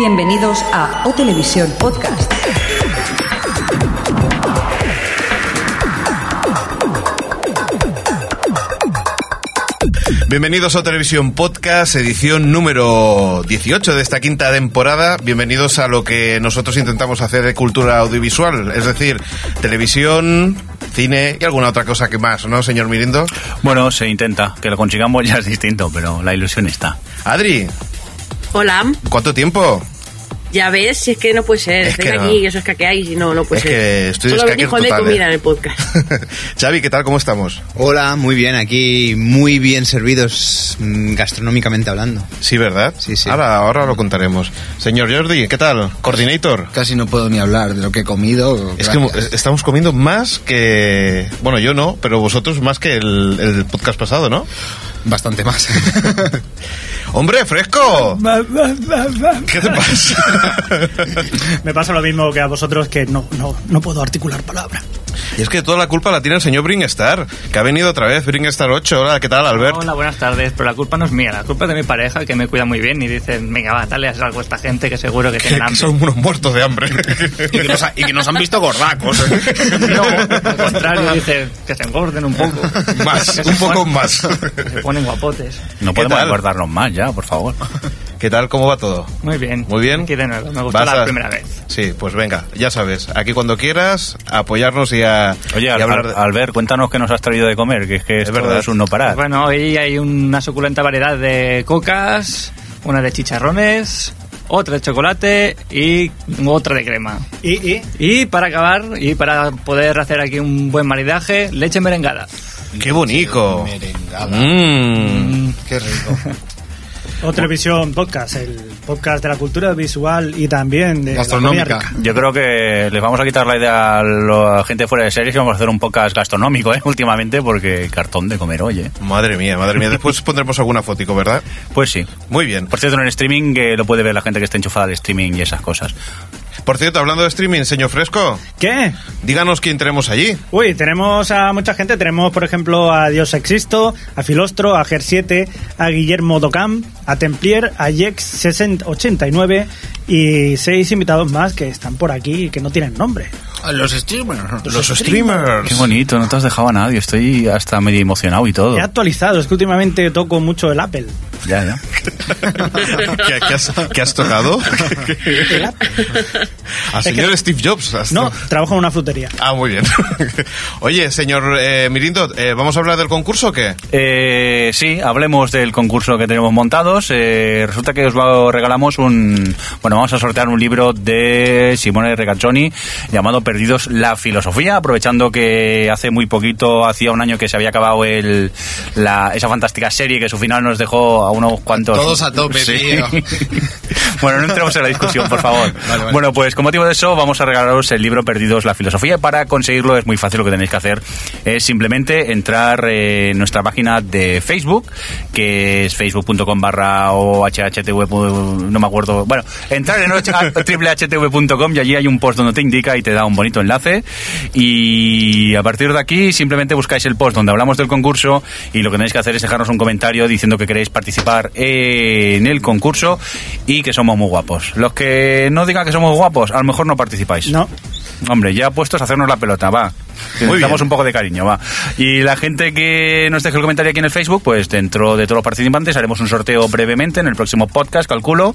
Bienvenidos a O Televisión Podcast. Bienvenidos a Televisión Podcast, edición número 18 de esta quinta temporada. Bienvenidos a lo que nosotros intentamos hacer de cultura audiovisual, es decir, televisión, cine y alguna otra cosa que más, ¿no, señor Mirindo? Bueno, se intenta. Que lo consigamos ya es distinto, pero la ilusión está. Adri, Hola, ¿cuánto tiempo? ya ves, si es que no puede ser. Es Estoy que no. aquí, que eso es caqueáis y no, no puede Es ser. que estoy Solo venís de comida ¿eh? en el podcast. Xavi, ¿qué tal? ¿Cómo estamos? Hola, muy bien, aquí muy bien servidos mm, gastronómicamente hablando. Sí, ¿verdad? Sí, sí. Ahora, ahora lo contaremos. Señor Jordi, ¿qué tal? Coordinator. Casi no puedo ni hablar de lo que he comido. Es que gracias. estamos comiendo más que... Bueno, yo no, pero vosotros más que el, el podcast pasado, ¿no? Bastante más. ¡Hombre, fresco! ¿Qué te pasa? Me pasa lo mismo que a vosotros que no, no, no puedo articular palabra. Y es que toda la culpa la tiene el señor Bringstar, que ha venido otra vez, Bringstar 8. Hola, ¿qué tal, Albert? Hola, buenas tardes, pero la culpa no es mía, la culpa es de mi pareja que me cuida muy bien y dicen, venga, va, dale algo a esta gente que seguro que Que, tienen que hambre. son unos muertos de hambre. y, que nos ha- y que nos han visto gordacos. No, al contrario, dicen que se engorden un poco. Más, Que un poco ponen- más. que Se ponen guapotes. No ¿Qué podemos tal? guardarnos más ya, por favor. ¿Qué tal? ¿Cómo va todo? Muy bien. Muy bien. Aquí de nuevo, me gustó Vas la a- primera vez. Sí, pues venga, ya sabes, aquí cuando quieras, a apoyarnos y a, Oye, y a Al- hablar Al- de... Albert, cuéntanos qué nos has traído de comer, que es que esto verdad. es un no parar. Bueno, hoy hay una suculenta variedad de cocas, una de chicharrones, otra de chocolate y otra de crema. Y, y Y para acabar, y para poder hacer aquí un buen maridaje, leche merengada. ¡Qué bonito! Merengada. Mmm. Qué rico. O Televisión Podcast, el podcast de la cultura visual y también de la Gastronómica. Yo creo que les vamos a quitar la idea a la gente fuera de series y vamos a hacer un podcast gastronómico, ¿eh? Últimamente, porque cartón de comer, oye. Madre mía, madre mía. Después pondremos alguna fotico, ¿verdad? Pues sí. Muy bien. Por cierto, en el streaming que lo puede ver la gente que esté enchufada al streaming y esas cosas. Por cierto, hablando de streaming, señor Fresco, ¿Qué? díganos quién tenemos allí. Uy, tenemos a mucha gente. Tenemos, por ejemplo, a Dios Existo, a Filostro, a Ger7, a Guillermo Docam, a Templier, a Jex6089 y seis invitados más que están por aquí y que no tienen nombre. Los streamers. Los streamers. Qué bonito, no te has dejado a nadie. Estoy hasta medio emocionado y todo. He actualizado, es que últimamente toco mucho el Apple. Ya, ya. ¿Qué, qué has, qué has tocado? El Apple. A señor Steve Jobs. No, trabajo en una frutería. Ah, muy bien. Oye, señor eh, Mirindo, eh, ¿vamos a hablar del concurso o qué? Eh, sí, hablemos del concurso que tenemos montados. Eh, resulta que os va- regalamos un... Bueno, vamos a sortear un libro de Simone Regazzoni llamado Perdidos la filosofía, aprovechando que hace muy poquito, hacía un año que se había acabado el, la, esa fantástica serie que su final nos dejó a unos cuantos... Todos a tope, tío. bueno, no entremos en la discusión, por favor. Vale, vale. Bueno, pues con motivo de eso vamos a regalaros el libro Perdidos la filosofía. Para conseguirlo es muy fácil, lo que tenéis que hacer es simplemente entrar en nuestra página de Facebook, que es facebook.com barra o hhtv, no me acuerdo. Bueno, entrar en www.htv.com y allí hay un post donde te indica y te da un bonito enlace. Y a partir de aquí simplemente buscáis el post donde hablamos del concurso y lo que tenéis que hacer es dejarnos un comentario diciendo que queréis participar en el concurso y que somos muy guapos. Los que no digan que somos guapos, a lo mejor no participáis. No. Hombre, ya puestos a hacernos la pelota, va. Necesitamos un poco de cariño, va. Y la gente que nos deje el comentario aquí en el Facebook, pues dentro de todos los participantes haremos un sorteo brevemente en el próximo podcast, calculo.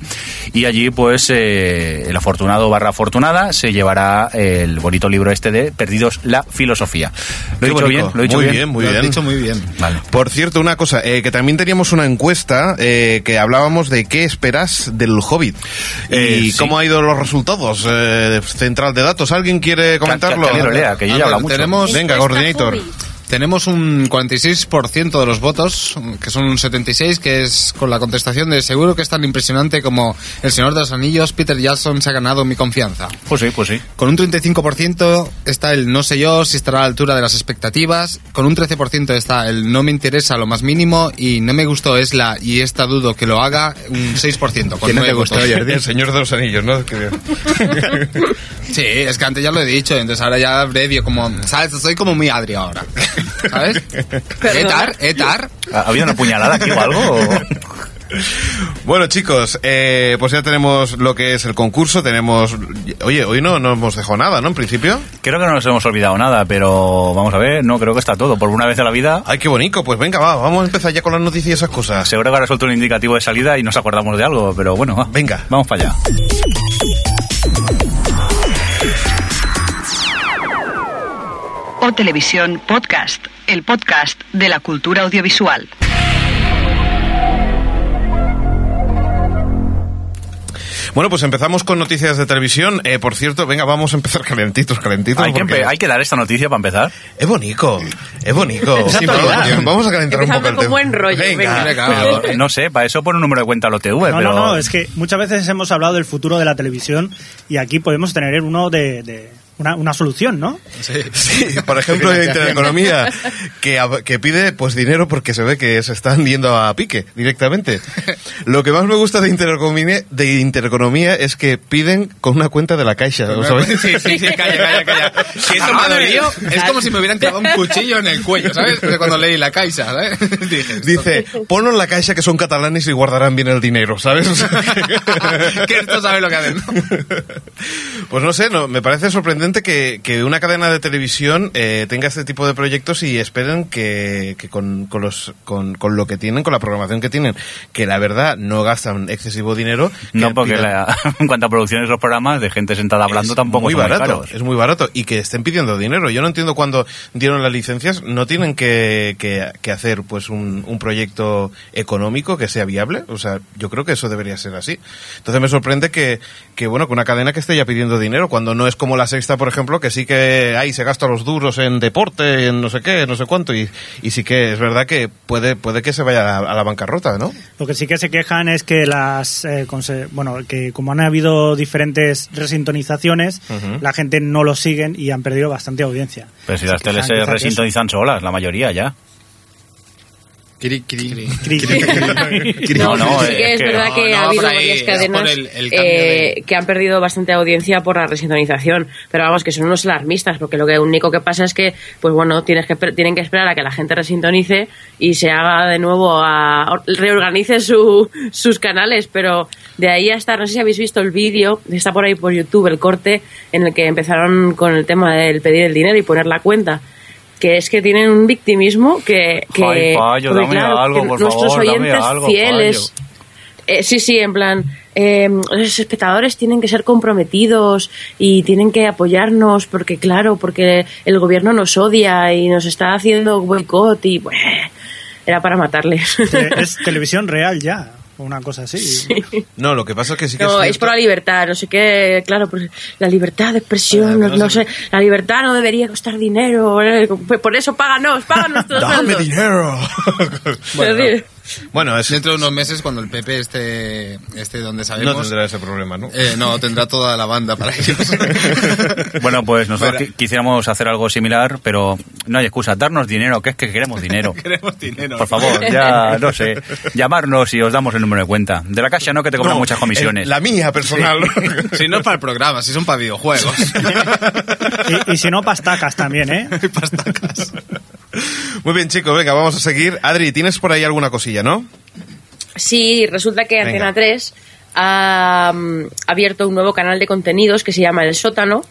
Y allí, pues, eh, el afortunado barra afortunada se llevará el bonito libro este de Perdidos la Filosofía. ¿Lo he dicho bien? ¿Lo he dicho muy bien? bien, muy Lo has bien. dicho muy bien. Vale. Por cierto, una cosa, eh, que también teníamos una encuesta eh, que hablábamos de qué esperas del Hobbit. Eh, y sí. cómo han ido los resultados. Eh, central de datos. ¿Alguien quiere comentarlo? que- que lo lea, que yo ya hablado mucho. Tenemos- Venga, coordinator. Tenemos un 46% de los votos, que son un 76, que es con la contestación de seguro que es tan impresionante como El Señor de los Anillos, Peter Jackson se ha ganado mi confianza. Pues sí, pues sí. Con un 35% está el no sé yo si estará a la altura de las expectativas. Con un 13% está el no me interesa lo más mínimo. Y no me gustó es la y esta dudo que lo haga un 6%. Con ¿Qué no te gustó, votos. El Señor de los Anillos, ¿no? Sí, es que antes ya lo he dicho. Entonces ahora ya brevio como... ¿Sabes? Soy como muy Adri ahora. ¿Sabes? Etar, etar. ¿Ha ha habido una puñalada aquí o algo? o? Bueno, chicos, eh, pues ya tenemos lo que es el concurso. Tenemos. Oye, hoy no, no hemos dejado nada, ¿no? En principio. Creo que no nos hemos olvidado nada, pero vamos a ver, no, creo que está todo. Por una vez en la vida, Ay, qué bonito. Pues venga, va, vamos a empezar ya con las noticias y esas cosas. seguro que ahora suelto un indicativo de salida y nos acordamos de algo, pero bueno, va. Venga. Vamos para allá. O Televisión Podcast, el podcast de la cultura audiovisual. Bueno, pues empezamos con noticias de televisión. Eh, por cierto, venga, vamos a empezar calentitos, calentitos. Hay que, porque hay que dar esta noticia para empezar. Es bonito, es bonito. Sí, vamos- a calentar un Empezando poco el con tema. buen rollo, venga. Venga, Pero, no sé, para eso pone un número de cuenta al OTV, No, pero... no, no, es que muchas veces hemos hablado del futuro de la televisión y aquí podemos tener uno de, de una, una solución, ¿no? Sí, por ejemplo, de Intereconomía, que, pide pues dinero porque se ve que se están yendo a pique directamente. Lo que más me gusta de Intereconomía, de Intereconomía es que piden con una cuenta de la Caixa. Sí, sí, sí, calla, calla, calla. Que eso me dolido. Es como si me hubieran clavado un cuchillo en el cuello, ¿sabes? Cuando leí la caixa, ¿sabes? Dije, esto- Dice, ponlo en la Caixa que son catalanes y guardarán bien el dinero, ¿sabes? O sea, que esto sabe lo que hacen, ¿no? Pues no sé, no, me parece sorprendente que, que una cadena de televisión eh, tenga este tipo de proyectos y esperen que, que con, con los, con, con lo que tienen, con la programación que tienen, que la verdad no gastan excesivo dinero. No, porque pidan- la- en cuanto a producciones los programas de gente sentada hablando es tampoco muy son muy barato, caros. es muy barato y que estén pidiendo dinero. Yo no entiendo cuando dieron las licencias, no tienen que, que- que hacer pues un, un proyecto económico que sea viable. O sea, yo creo que eso debería ser así. Entonces me sorprende que, que bueno, que una cadena que esté ya pidiendo dinero cuando no es como la sexta, por ejemplo, que sí que ahí se gasta los duros en deporte, en no sé qué, no sé cuánto y, y sí que es verdad que puede, puede que se vaya a, a la bancarrota, ¿no? Lo que sí que se quejan es que las eh, bueno que como han habido diferentes resintonizaciones, la gente no lo siguen y han perdido bastante audiencia. Pero si Se las teles se resintonizan solas, la mayoría ya. Cri, cri. No, no, sí que es es, que- verdad no, que no, ha habido ahí, varias cadenas el- el cambio eh, de- que han perdido bastante audiencia por la resintonización. Pero vamos, que son unos alarmistas, porque lo que único que pasa es que, pues bueno, tienes que, tienen que esperar a que la gente resintonice y se haga de nuevo a. reorganice su- sus canales. Pero de ahí hasta, no sé si habéis visto el vídeo, está por ahí por YouTube el corte, en el que empezaron con el tema del pedir el dinero y poner la cuenta. Que es que tienen un victimismo que. que Ay, Payo, porque, dame algo, que por nuestros favor, dame oyentes algo, fieles. Eh, sí, sí, en plan, eh, los espectadores tienen que ser comprometidos y tienen que apoyarnos porque, claro, porque el gobierno nos odia y nos está haciendo boicot y, pues, era para matarles. Eh, Es televisión real ya, o una cosa así. No, lo que pasa es que sí que No, es es por la libertad, no sé qué, claro, pues, la libertad de expresión, no, no sé, la libertad no debería costar dinero, eh, por eso páganos, páganos ¡Dame dinero! Decir, bueno, es, Dentro de unos meses, cuando el PP esté, esté donde no sabemos, tendrá ese problema, ¿no? eh, no, tendrá toda la banda para ellos. Bueno, pues nosotros quisiéramos hacer algo similar, pero no hay excusa. Darnos dinero, que es que queremos dinero. Queremos dinero. Por favor, ya, no sé, llamarnos y os damos el número de cuenta. De la Caixa no, que te cobran No, muchas comisiones. el- la mía personal. Si no es para el programa, si son para videojuegos. Y, y si no, pastacas también, ¿eh? Muy bien, chicos, venga, vamos a seguir. Adri, tienes por ahí alguna cosilla, ¿no? Sí, resulta que Venga. Antena 3 ha mm, abierto un nuevo canal de contenidos que se llama El Sótano,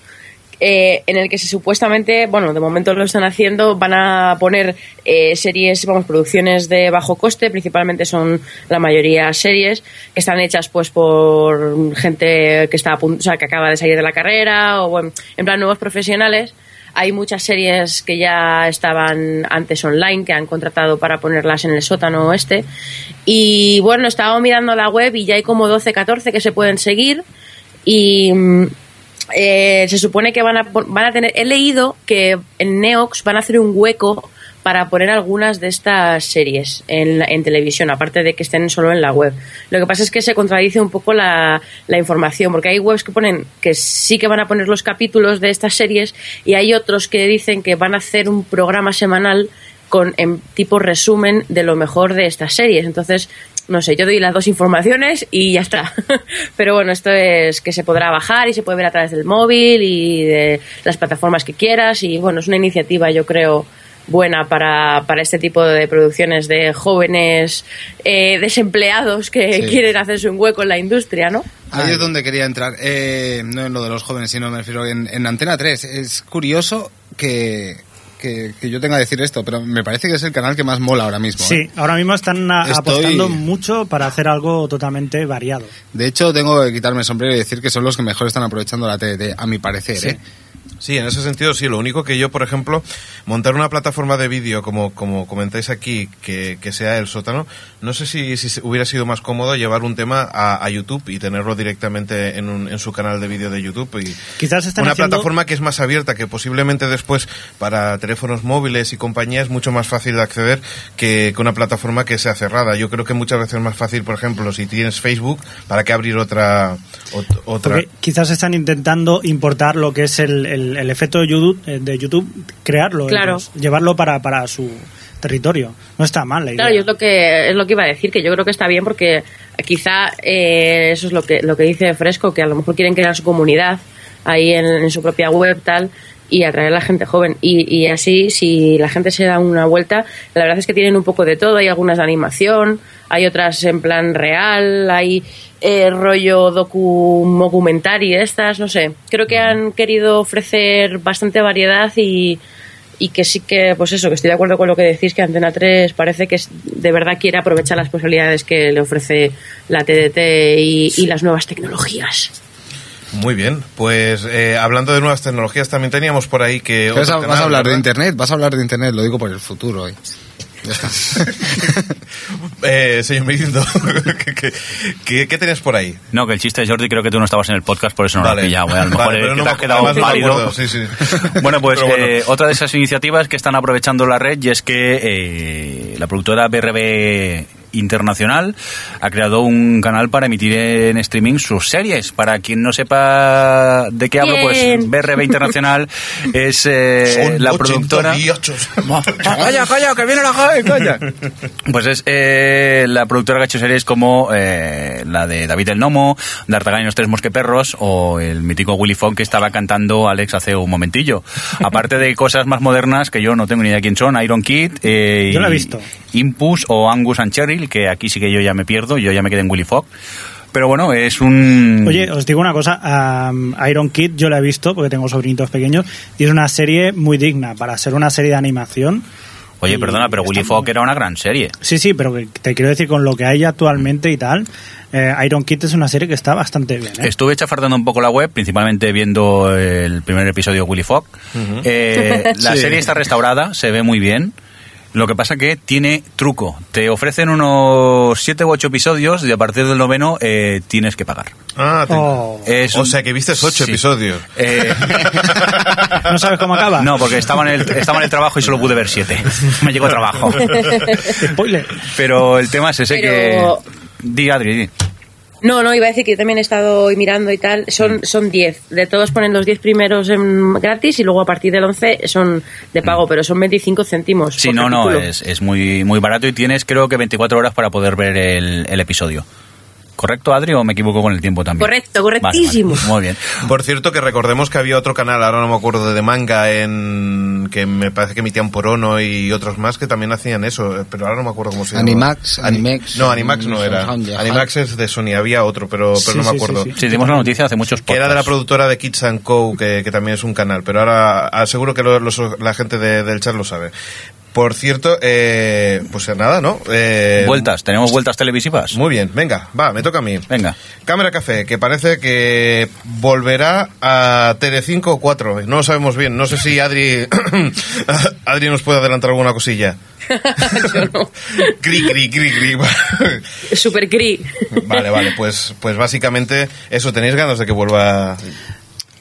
eh, en el que se supuestamente, bueno, de momento lo están haciendo, van a poner eh, series, vamos, producciones de bajo coste, principalmente son la mayoría series que están hechas pues por gente que está a punto, o sea, que acaba de salir de la carrera o bueno, en plan nuevos profesionales. Hay muchas series que ya estaban antes online, que han contratado para ponerlas en el sótano este. Y bueno, estaba mirando la web y ya hay como 12, 14 que se pueden seguir. Y mm, eh, se supone que van a, van a tener. He leído que en Neox van a hacer un hueco para poner algunas de estas series en, en televisión, aparte de que estén solo en la web. Lo que pasa es que se contradice un poco la, la información, porque hay webs que ponen que sí que van a poner los capítulos de estas series y hay otros que dicen que van a hacer un programa semanal con en tipo resumen de lo mejor de estas series. Entonces, no sé, yo doy las dos informaciones y ya está. Pero bueno, esto es que se podrá bajar y se puede ver a través del móvil y de las plataformas que quieras. Y bueno, es una iniciativa, yo creo, buena para, para este tipo de producciones de jóvenes eh, desempleados que Sí. quieren hacerse un hueco en la industria, ¿no? Ahí es donde quería entrar. Eh, no en lo de los jóvenes, sino me refiero en, en Antena 3. Es curioso que, que, que yo tenga que decir esto, pero me parece que es el canal que más mola ahora mismo. Sí, ¿eh? ahora mismo están a- Estoy- apostando mucho para hacer algo totalmente variado. De hecho, tengo que quitarme el sombrero y decir que son los que mejor están aprovechando la TDT, a mi parecer. ¿eh? Sí, en ese sentido sí. Lo único que yo, por ejemplo, montar una plataforma de vídeo, como, como comentáis aquí, que, que sea el sótano, no sé si, si hubiera sido más cómodo llevar un tema a, a YouTube y tenerlo directamente en, un- en su canal de vídeo de YouTube. Y Quizás están una haciendo- plataforma que es más abierta, que posiblemente después para teléfonos móviles y compañía es mucho más fácil de acceder que, que una plataforma que sea cerrada. Yo creo que muchas veces es más fácil, por ejemplo, si tienes Facebook, ¿para qué abrir otra? ot- otra? Porque quizás están intentando importar lo que es el, el- el efecto de YouTube, eh, de YouTube crearlo, Claro. llevarlo para, para su territorio. No está mal la idea. Claro, yo es lo que es lo que iba a decir, que yo creo que está bien porque quizá eh, eso es lo que lo que dice Fresco, que a lo mejor quieren crear su comunidad ahí en, en su propia web tal y atraer a la gente joven. Y, y así si la gente se da una vuelta la verdad es que tienen un poco de todo. Hay algunas de animación hay otras en plan real hay eh, rollo docu documentary estas no sé. Creo que han querido ofrecer bastante variedad y y que sí que, pues eso, que estoy de acuerdo con lo que decís, que Antena 3 parece que de verdad quiere aprovechar las posibilidades que le ofrece la TDT y, y las nuevas tecnologías. Muy bien, pues eh, hablando de nuevas tecnologías, también teníamos por ahí que... Vas a, vas hablar de. Internet, vas a hablar de Internet, lo digo por el futuro. hoy. Ya está. Eh, señor Mirindo, ¿qué, qué, qué, qué tenías por ahí? No, que el chiste de Jordi creo que tú no estabas en el podcast, por eso no lo has pillado. eh. A lo mejor Vale, eh, pero no te me has quedado no pálido. sí, sí. Bueno, pues bueno. eh, otra de esas iniciativas que están aprovechando la red y es que eh, la productora BRB Internacional ha creado un canal para emitir en streaming sus series. Para quien no sepa de qué hablo, pues. BRB Internacional es eh, la productora... 88. ¡Calla, calla, que viene la Javi, calla! Pues es eh, la productora que ha hecho series como eh, la de David el Nomo, D'Artagnan y los tres mosqueperros o el mítico Willy Fogg que estaba cantando Alex hace un momentillo. Aparte de cosas más modernas que yo no tengo ni idea quién son, Iron Kid, eh, Yo la he visto. Impus o Angus and Que aquí sí que yo ya me pierdo, yo ya me quedé en Willy Fogg. Pero bueno, es un... Oye, os digo una cosa, um, Iron Kid yo la he visto porque tengo sobrinitos pequeños y es una serie muy digna para ser una serie de animación. Oye, y perdona, pero Willy Fogg era una gran serie. Sí, sí, pero que te quiero decir con lo que hay actualmente y tal, eh, Iron Kid es una serie que está bastante bien. ¿eh? Estuve chafardando un poco la web, principalmente viendo el primer episodio de Willy Fogg. Eh, la Sí. serie está restaurada, se ve muy bien. Lo que pasa que tiene truco. Te ofrecen unos 7 u 8 episodios y a partir del noveno eh, tienes que pagar. Ah, te- Oh. Es o sea que viste ocho Sí. episodios. Eh, ¿No sabes cómo acaba? no, porque estaba en, el, estaba en el trabajo y solo pude ver 7. Me llegó trabajo. Spoiler. Pero el tema es ese Pero- que... Di, Adri, di. No, no, iba a decir que yo también he estado hoy mirando y tal. Son son 10. De todos ponen los 10 primeros en gratis y luego a partir del 11 son de pago, pero son 25 céntimos. Sí, no, no, es, es muy, muy barato y tienes creo que 24 horas para poder ver el, el episodio. ¿Correcto, Adri, o me equivoco con el tiempo también? Correcto, correctísimo. vale, Muy bien. Por cierto, que recordemos que había otro canal, ahora no me acuerdo, de manga, en que me parece que emitían Porono y otros más que también hacían eso, eh, pero ahora no me acuerdo cómo se llama. Animax, Ani- Animex, No, Animax no era. Animax es de Sony, había otro, pero, pero Sí, no me acuerdo. sí, sí. Sí, dimos la noticia hace muchos Que era de la productora de Kids and Co, que, que también es un canal, pero ahora aseguro que lo- los- la gente de- del chat lo sabe. Por cierto, eh, pues nada, ¿no? Eh, Vueltas, tenemos vueltas televisivas. Muy bien, venga, va, me toca a mí. Venga. Cámara Café, que parece que volverá a Telecinco 4. No lo sabemos bien. No sé si Adri, Adri nos puede adelantar alguna cosilla. Yo no. Cri, cri, cri, cri. Super cri. Vale, vale, pues, pues básicamente eso, ¿tenéis ganas de que vuelva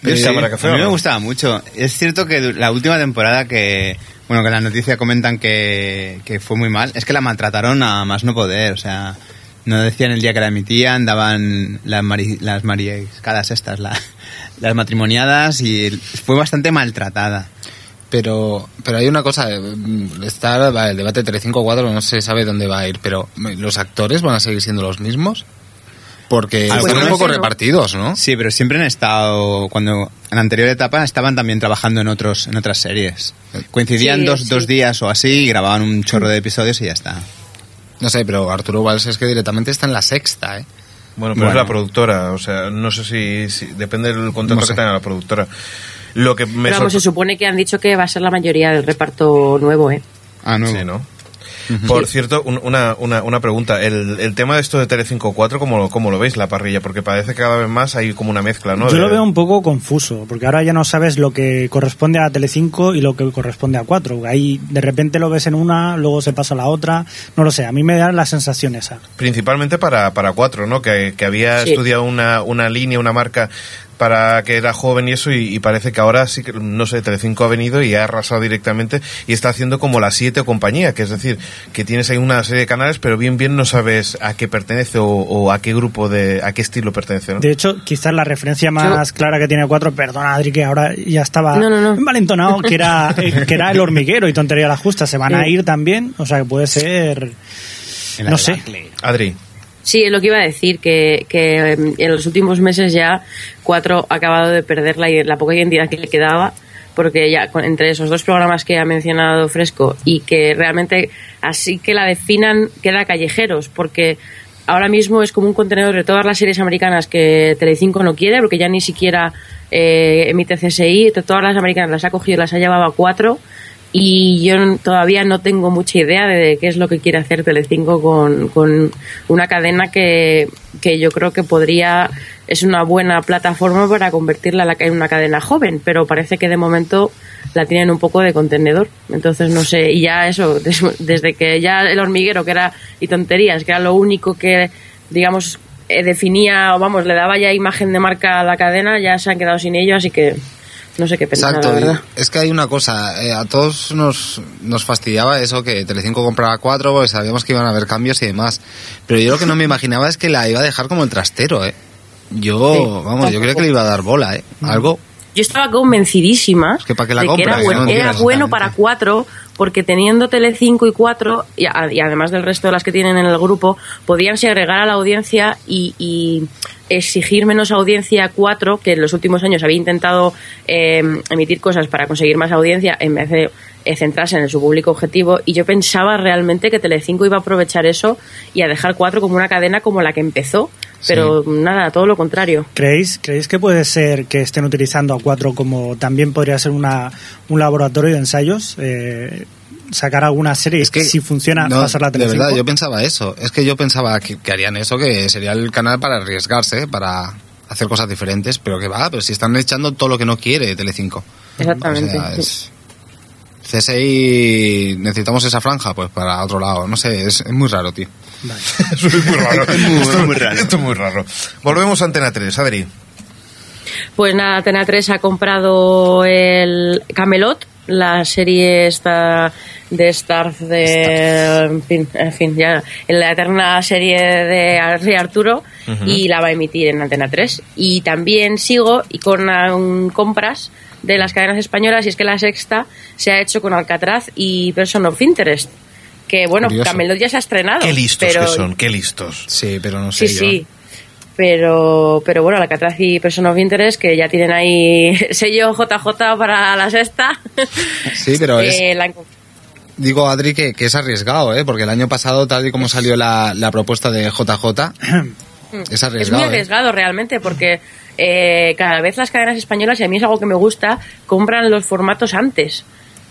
Sí, Cámara Café? a o mí me gustaba mucho. Es cierto que la última temporada que, bueno, que la noticia comentan que, que fue muy mal, es que la maltrataron a más no poder, o sea, no decían el día que la emitían, daban las, mari, las mariscadas estas, la- las matrimoniadas y fue bastante maltratada. Pero, pero hay una cosa, eh, está el debate 354, no se sabe dónde va a ir, pero ¿los actores van a seguir siendo los mismos? Porque están un poco repartidos, ¿no? Sí, pero siempre han estado, cuando en la anterior etapa estaban también trabajando en otros en otras series. Coincidían Sí, dos, sí. dos días o así y grababan un chorro de episodios y ya está. No sé, pero Arturo Valls es que directamente está en la sexta, ¿eh? Bueno, pero Bueno. es la productora, o sea, no sé si, si- depende del contrato No sé. que tenga la productora. Lo que me Pero vamos, se supone que han dicho que va a ser la mayoría del reparto nuevo, ¿eh? Ah, no. Sí, ¿no? Por cierto, un- una, una, una pregunta. El, el tema de esto de Telecinco 4, ¿cómo lo, ¿cómo lo veis la parrilla? Porque parece que cada vez más hay como una mezcla, ¿no? Yo De- lo veo un poco confuso, porque ahora ya no sabes lo que corresponde a Telecinco y lo que corresponde a 4. Ahí de repente lo ves en una, luego se pasa a la otra. No lo sé, a mí me da la sensación esa. Principalmente para, para 4, ¿no? Que, que había Sí. estudiado una, una línea, una marca para que era joven y eso, y, y parece que ahora sí que, no sé, Telecinco ha venido y ha arrasado directamente y está haciendo como la 7 compañía, que es decir, que tienes ahí una serie de canales, pero bien bien no sabes a qué pertenece o, o a qué grupo de, a qué estilo pertenece, ¿no? De hecho, quizás la referencia más clara que tiene 4, perdona Adri, que ahora ya estaba No, no, no. envalentonado, que era, eh, que era el hormiguero y tontería la justa. Se van a ir también, o sea que puede ser. No sé. Adri. Sí, es lo que iba a decir, que, que em, en los últimos meses ya Cuatro ha acabado de perder la, la poca identidad que le quedaba, porque ya entre esos dos programas que ha mencionado Fresco y que realmente así que la definan queda callejeros, porque ahora mismo es como un contenedor de todas las series americanas que Telecinco no quiere, porque ya ni siquiera eh, emite CSI, todas las americanas las ha cogido y las ha llevado a Cuatro y yo todavía no tengo mucha idea de qué es lo que quiere hacer Telecinco con, con una cadena que, que yo creo que podría es una buena plataforma para convertirla en una cadena joven, pero parece que de momento la tienen un poco de contenedor. Entonces no sé, y ya eso, des- desde que ya el hormiguero que era y tonterías, que era lo único que digamos eh, definía o vamos, le daba ya imagen de marca a la cadena, ya se han quedado sin ello, así que no sé qué pensar, Exacto, la y verdad. es que hay una cosa, eh, a todos nos, nos fastidiaba eso que Telecinco compraba cuatro, porque sabíamos que iban a haber cambios y demás, pero yo lo que no me imaginaba es que la iba a dejar como el trastero, ¿eh? Yo, Sí, vamos, yo creía que le iba a dar bola, ¿eh? Algo, Yo estaba convencidísima Es que ¿para qué la de que era, bueno, No era bueno para cuatro, porque teniendo Telecinco y cuatro, y, a- y además del resto de las que tienen en el grupo, podían segregar a la audiencia y, y exigir menos audiencia a cuatro, que en los últimos años había intentado eh, emitir cosas para conseguir más audiencia en vez de eh, centrarse en su público objetivo. Y yo pensaba realmente que Telecinco iba a aprovechar eso y a dejar cuatro como una cadena como la que empezó. Pero nada, todo lo contrario. ¿Creéis, ¿Creéis que puede ser que estén utilizando a 4 como también podría ser una, un laboratorio de ensayos? Eh, sacar alguna serie es que si funciona no, pasarla a de Telecinco. verdad yo pensaba eso es que yo pensaba que, que harían eso que sería el canal para arriesgarse para hacer cosas diferentes pero que va pero si están echando todo lo que no quiere Telecinco Exactamente. O sea, sí. es- CSI necesitamos esa franja pues para otro lado no sé es, es muy raro tío Vale. Eso es muy raro. muy- esto, muy raro. Esto es muy raro. Volvemos a Antena 3, Adri. Pues nada, Antena 3 ha comprado el Camelot, la serie esta de Star de en fin, en fin, ya en la eterna serie de Rey Arturo y la va a emitir en Antena 3 y también sigo y con um, compras de las cadenas españolas y es que la sexta se ha hecho con Alcatraz y Person of Interest que bueno, Curioso. Camelot ya se ha estrenado Qué listos pero que son, qué listos. sí pero no sé Sí, yo. sí. Pero, pero bueno, Alcatraz y Person of Interest, que ya tienen ahí sello JJ para la sexta. Sí, pero es- Eh, la- Digo, Adri, que, que es arriesgado, ¿eh? Porque el año pasado, tal y como salió la, la propuesta de JJ, es es arriesgado. muy ¿eh? arriesgado realmente, porque eh, cada vez las cadenas españolas, y a mí es algo que me gusta, compran los formatos antes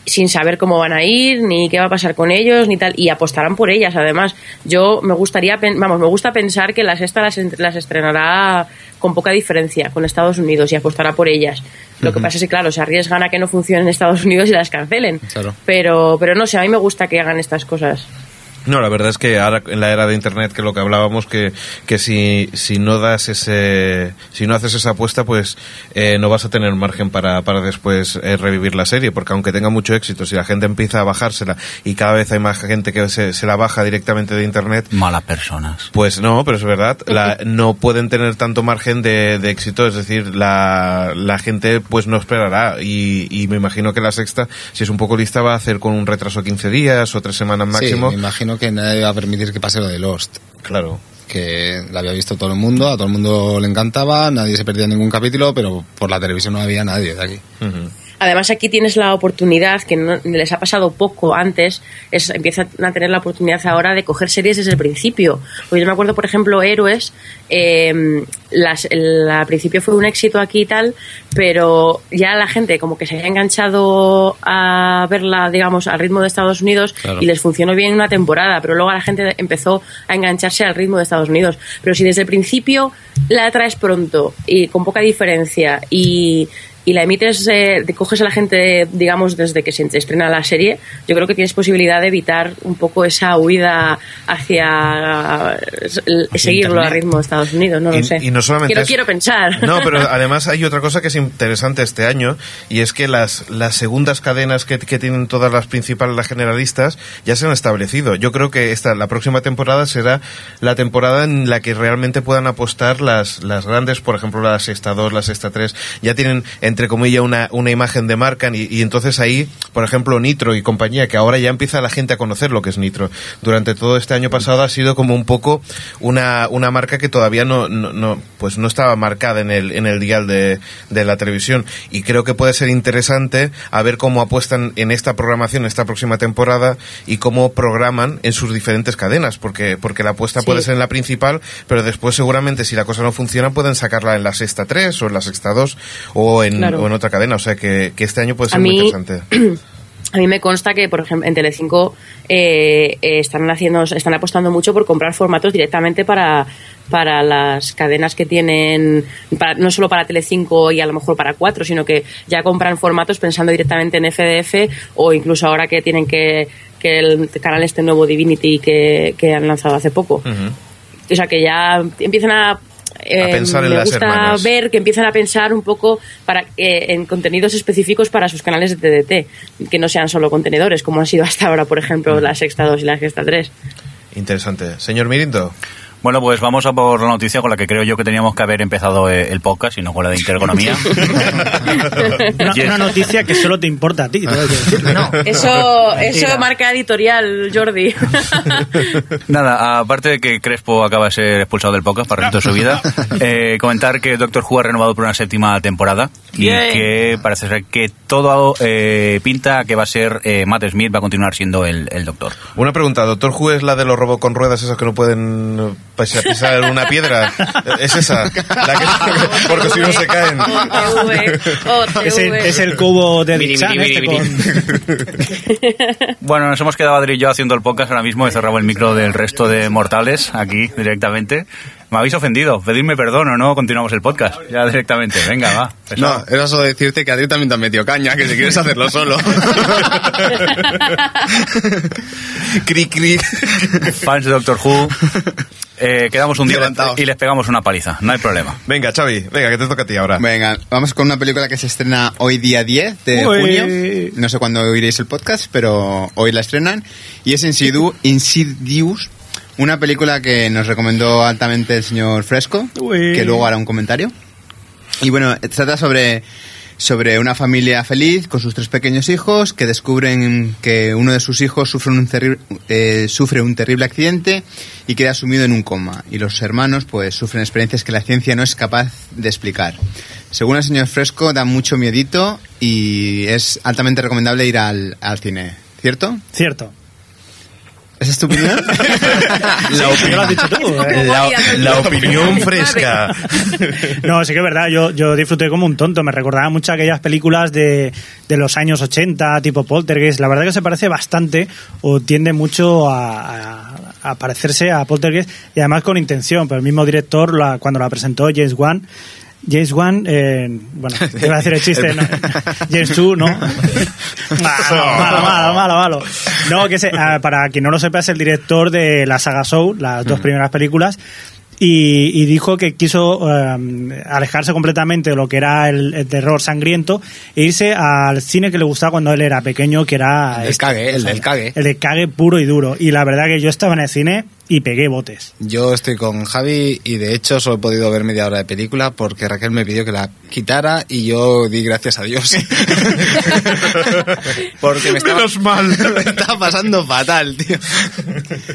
sin saber cómo van a ir, ni qué va a pasar con ellos, ni tal, y apostarán por ellas. Además, yo me gustaría, vamos, me gusta pensar que la sexta las, en- las estrenará con poca diferencia con Estados Unidos y apostará por ellas. Lo que pasa es que, claro, se arriesgan a que no funcionen en Estados Unidos y las cancelen. Claro. Pero, pero no sé, a mí me gusta que hagan estas cosas. No, la verdad es que ahora en la era de internet que lo que hablábamos que, que si, si no das ese si no haces esa apuesta pues eh, no vas a tener margen para, para después eh, revivir la serie porque aunque tenga mucho éxito si la gente empieza a bajársela y cada vez hay más gente que se, se la baja directamente de internet Malas personas. pues no, pero es verdad, la- no pueden tener tanto margen de, de éxito, es decir, la, la gente pues no esperará y, y me imagino que la sexta, si es un poco lista, va a hacer con un retraso 15 días o tres semanas máximo. Sí, me imagino que nadie va a permitir que pase lo de Lost. Claro. que la había visto todo el mundo, a todo el mundo le encantaba, nadie se perdía ningún capítulo, pero por la televisión no había nadie de aquí. Además aquí tienes la oportunidad, que no- les ha pasado poco antes, es, empiezan a tener la oportunidad ahora de coger series desde el principio. Porque yo me acuerdo, por ejemplo, Héroes, eh, las- el- al principio fue un éxito aquí y tal, pero ya la gente como que se había enganchado a verla, digamos, al ritmo de Estados Unidos Claro. y les funcionó bien una temporada, pero luego la gente empezó a engancharse al ritmo de Estados Unidos. Pero si desde el principio la traes pronto y con poca diferencia y, y la emites, eh, te coges a la gente, digamos, desde que se estrena la serie, yo creo que tienes posibilidad de evitar un poco esa huida hacia seguirlo al ritmo de Estados Unidos, no y, lo sé. y no solamente Quiero, es- quiero pensar. No, pero además hay otra cosa que es interesante este año y es que las, las segundas cadenas que, que tienen todas las principales, las generalistas, ya se han establecido. Yo creo que esta, la próxima temporada será la temporada en la que realmente puedan apostar las, las grandes, por ejemplo, la Sexta 2, la Sexta 3, ya tienen, entre comillas, una, una imagen de marca y, y entonces ahí, por ejemplo, Nitro y compañía, que ahora ya empieza la gente a conocer lo que es Nitro. Durante todo este año pasado ha sido como un poco una, una marca que todavía no, no, no, pues no estaba marcada en el, en el dial de, de la televisión. Y creo que puede ser interesante a ver cómo apuestan en esta programación, esta próxima temporada, y cómo programan en sus diferentes cadenas, porque, porque la apuesta Sí. puede ser en la principal, pero después seguramente si la cosa no funciona pueden sacarla en la sexta 3 o en la sexta 2 o en, Claro. o en otra cadena. O sea que, que este año puede A ser muy mí- interesante. A mí me consta que, por ejemplo, en Telecinco eh, eh, están haciendo, están apostando mucho por comprar formatos directamente para, para las cadenas que tienen, para- no solo para Telecinco y a lo mejor para cuatro, sino que ya compran formatos pensando directamente en FDF o incluso ahora que tienen que, que el canal este nuevo Divinity que, que han lanzado hace poco. O sea que ya empiezan a eh, A pensar en me las gusta hermanas. ver que empiezan a pensar un poco para eh, en contenidos específicos para sus canales de TDT, que no sean solo contenedores, como han sido hasta ahora, por ejemplo, la Sexta 2 y la Sexta 3. Interesante. Señor Mirindo. Bueno, pues vamos a por la noticia con la que creo yo que teníamos que haber empezado eh, el podcast y no con la de Intereconomía. Una, Yes. una noticia que solo te importa a ti. tengo que decirlo. No. Eso, eso marca editorial, Jordi. Nada, aparte de que Crespo acaba de ser expulsado del podcast para el resto de su vida, eh, comentar que Doctor Who ha renovado por una séptima temporada y Yay. que parece ser que todo eh, pinta que va a ser eh, Matt Smith, va a continuar siendo el, el Doctor. Una pregunta, ¿Doctor Who es la de los robos con ruedas esos que no pueden eh, pisar, pisar una piedra? ¿Es esa? La que- porque si no se caen. Es el, es el cubo de este con... Bueno, nos hemos quedado Adri y yo haciendo el podcast ahora mismo. He cerrado el micro del resto de mortales aquí directamente. Me habéis ofendido. Pedidme perdón o no, continuamos el podcast. Ya directamente. Venga, va. No, era solo decirte que a ti también te han metido caña, que si quieres hacerlo solo. Cri, cri. Fans de Doctor Who. Eh, quedamos un día Levantaos. y les pegamos una paliza. No hay problema. Venga, Xavi, venga, que te toca a ti ahora. Venga, vamos con una película que se estrena hoy día 10 de Uy. junio. No sé cuándo oiréis el podcast, pero hoy la estrenan. Y es Insidu- Insidious, una película que nos recomendó altamente el señor Fresco, Uy. que luego hará un comentario. Y bueno, trata sobre, sobre una familia feliz con sus tres pequeños hijos que descubren que uno de sus hijos sufre un, eh, sufre un terrible accidente y queda sumido en un coma. Y los hermanos pues sufren experiencias que la ciencia no es capaz de explicar. Según el señor Fresco, da mucho miedito y es altamente recomendable ir al, al cine. ¿Cierto? Cierto. ¿Esa es tu opinión? La, Ya lo has dicho tú. ¿eh? la- la opinión fresca. No, sí que es verdad, yo, yo disfruté como un tonto, me recordaba mucho aquellas películas de, de los años 80, tipo Poltergeist, la verdad que se parece bastante o tiende mucho a, a- a parecerse a Poltergeist y además con intención, pero el mismo director la- cuando la presentó James Wan, James Wan, eh, bueno, te iba a decir el chiste, ¿no? James Chu, ¿no? malo, malo, malo, malo, malo. No, que se, ah, para quien no lo sepa, es el director de la saga Soul, las dos primeras películas, y, y dijo que quiso eh, alejarse completamente de lo que era el, el terror sangriento e irse al cine que le gustaba cuando él era pequeño, que era... El del este, cague, el del cague. El de cague puro y duro. Y la verdad que yo estaba en el cine y pegué botes. Yo estoy con Javi y de hecho solo he podido ver media hora de película porque Raquel me pidió que la quitara y yo di gracias a Dios. porque me estaba, Menos mal. me estaba pasando fatal, tío.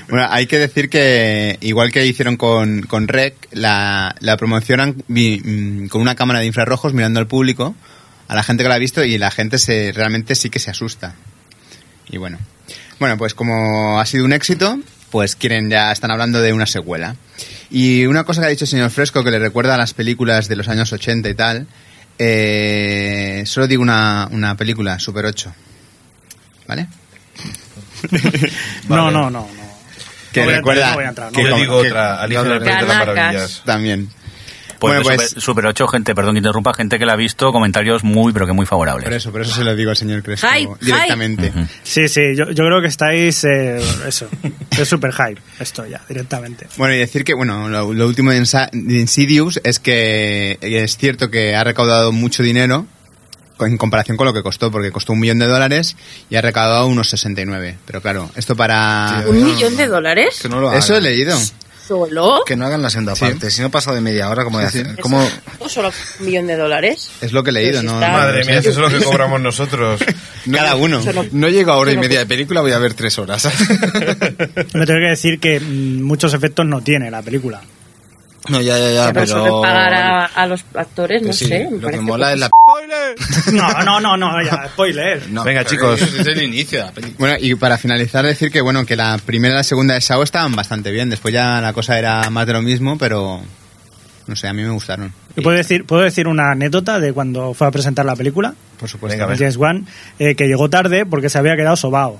Bueno, hay que decir que, igual que hicieron con, con Rec, la, la promocionan mi- mm, con una cámara de infrarrojos mirando al público, a la gente que la ha visto, y la gente se realmente sí que se asusta. Y bueno. Bueno, pues como ha sido un éxito, pues quieren ya, están hablando de una secuela. Y una cosa que ha dicho el señor Fresco que le recuerda a las películas de los años 80 y tal, eh, solo digo una, una película, Super 8. ¿Vale? No, no, no. no. Que No voy a recuerda entrar, no voy a entrar, no que Yo digo que- otra, Alicia en el País de las. Maravillas. También. Pues, Bueno, pues- Super, Super 8, gente, perdón que interrumpa, gente que la ha visto, comentarios muy, pero que muy favorables. Por eso, por eso se lo digo al señor Crespo Hype, hype. directamente. Sí, sí, yo, yo creo que estáis. eh, eso. Es super hype esto ya, directamente. Bueno, y decir que, bueno, lo, lo último de, Insa- de Insidious es que es cierto que ha recaudado mucho dinero en comparación con lo que costó, porque costó un millón de dólares y ha recaudado unos 69. Pero claro, esto para... ¿Un millón de dólares? Que no lo Eso he leído. ¿Solo? Que no hagan la segunda Sí. parte. Si no pasa de media hora, ¿cómo voy a Sí, hacer? sí. ¿Cómo- ¿O solo un millón de dólares? Es lo que he leído, ¿no? está- Madre no mía, eso es lo que cobramos nosotros. Cada uno. Solo- No llego a hora y media de película, voy a ver tres horas. Me tengo que decir que mm, muchos efectos no tiene la película. No, ya, ya, ya, pero pero... pagar a, a los actores, no sí, sé. me lo que mola es la... No, no, no, no, ya, spoiler. No, Venga, chicos. Es el inicio de la película. Bueno, y para finalizar decir que, bueno, que la primera y la segunda de Sao estaban bastante bien. Después ya la cosa era más de lo mismo, pero... No sé, a mí me gustaron. ¿Y ¿Puedo decir, ¿Puedo decir una anécdota de cuando fue a presentar la película? Por supuesto. Venga. James Wan, eh, que llegó tarde porque se había quedado sobao.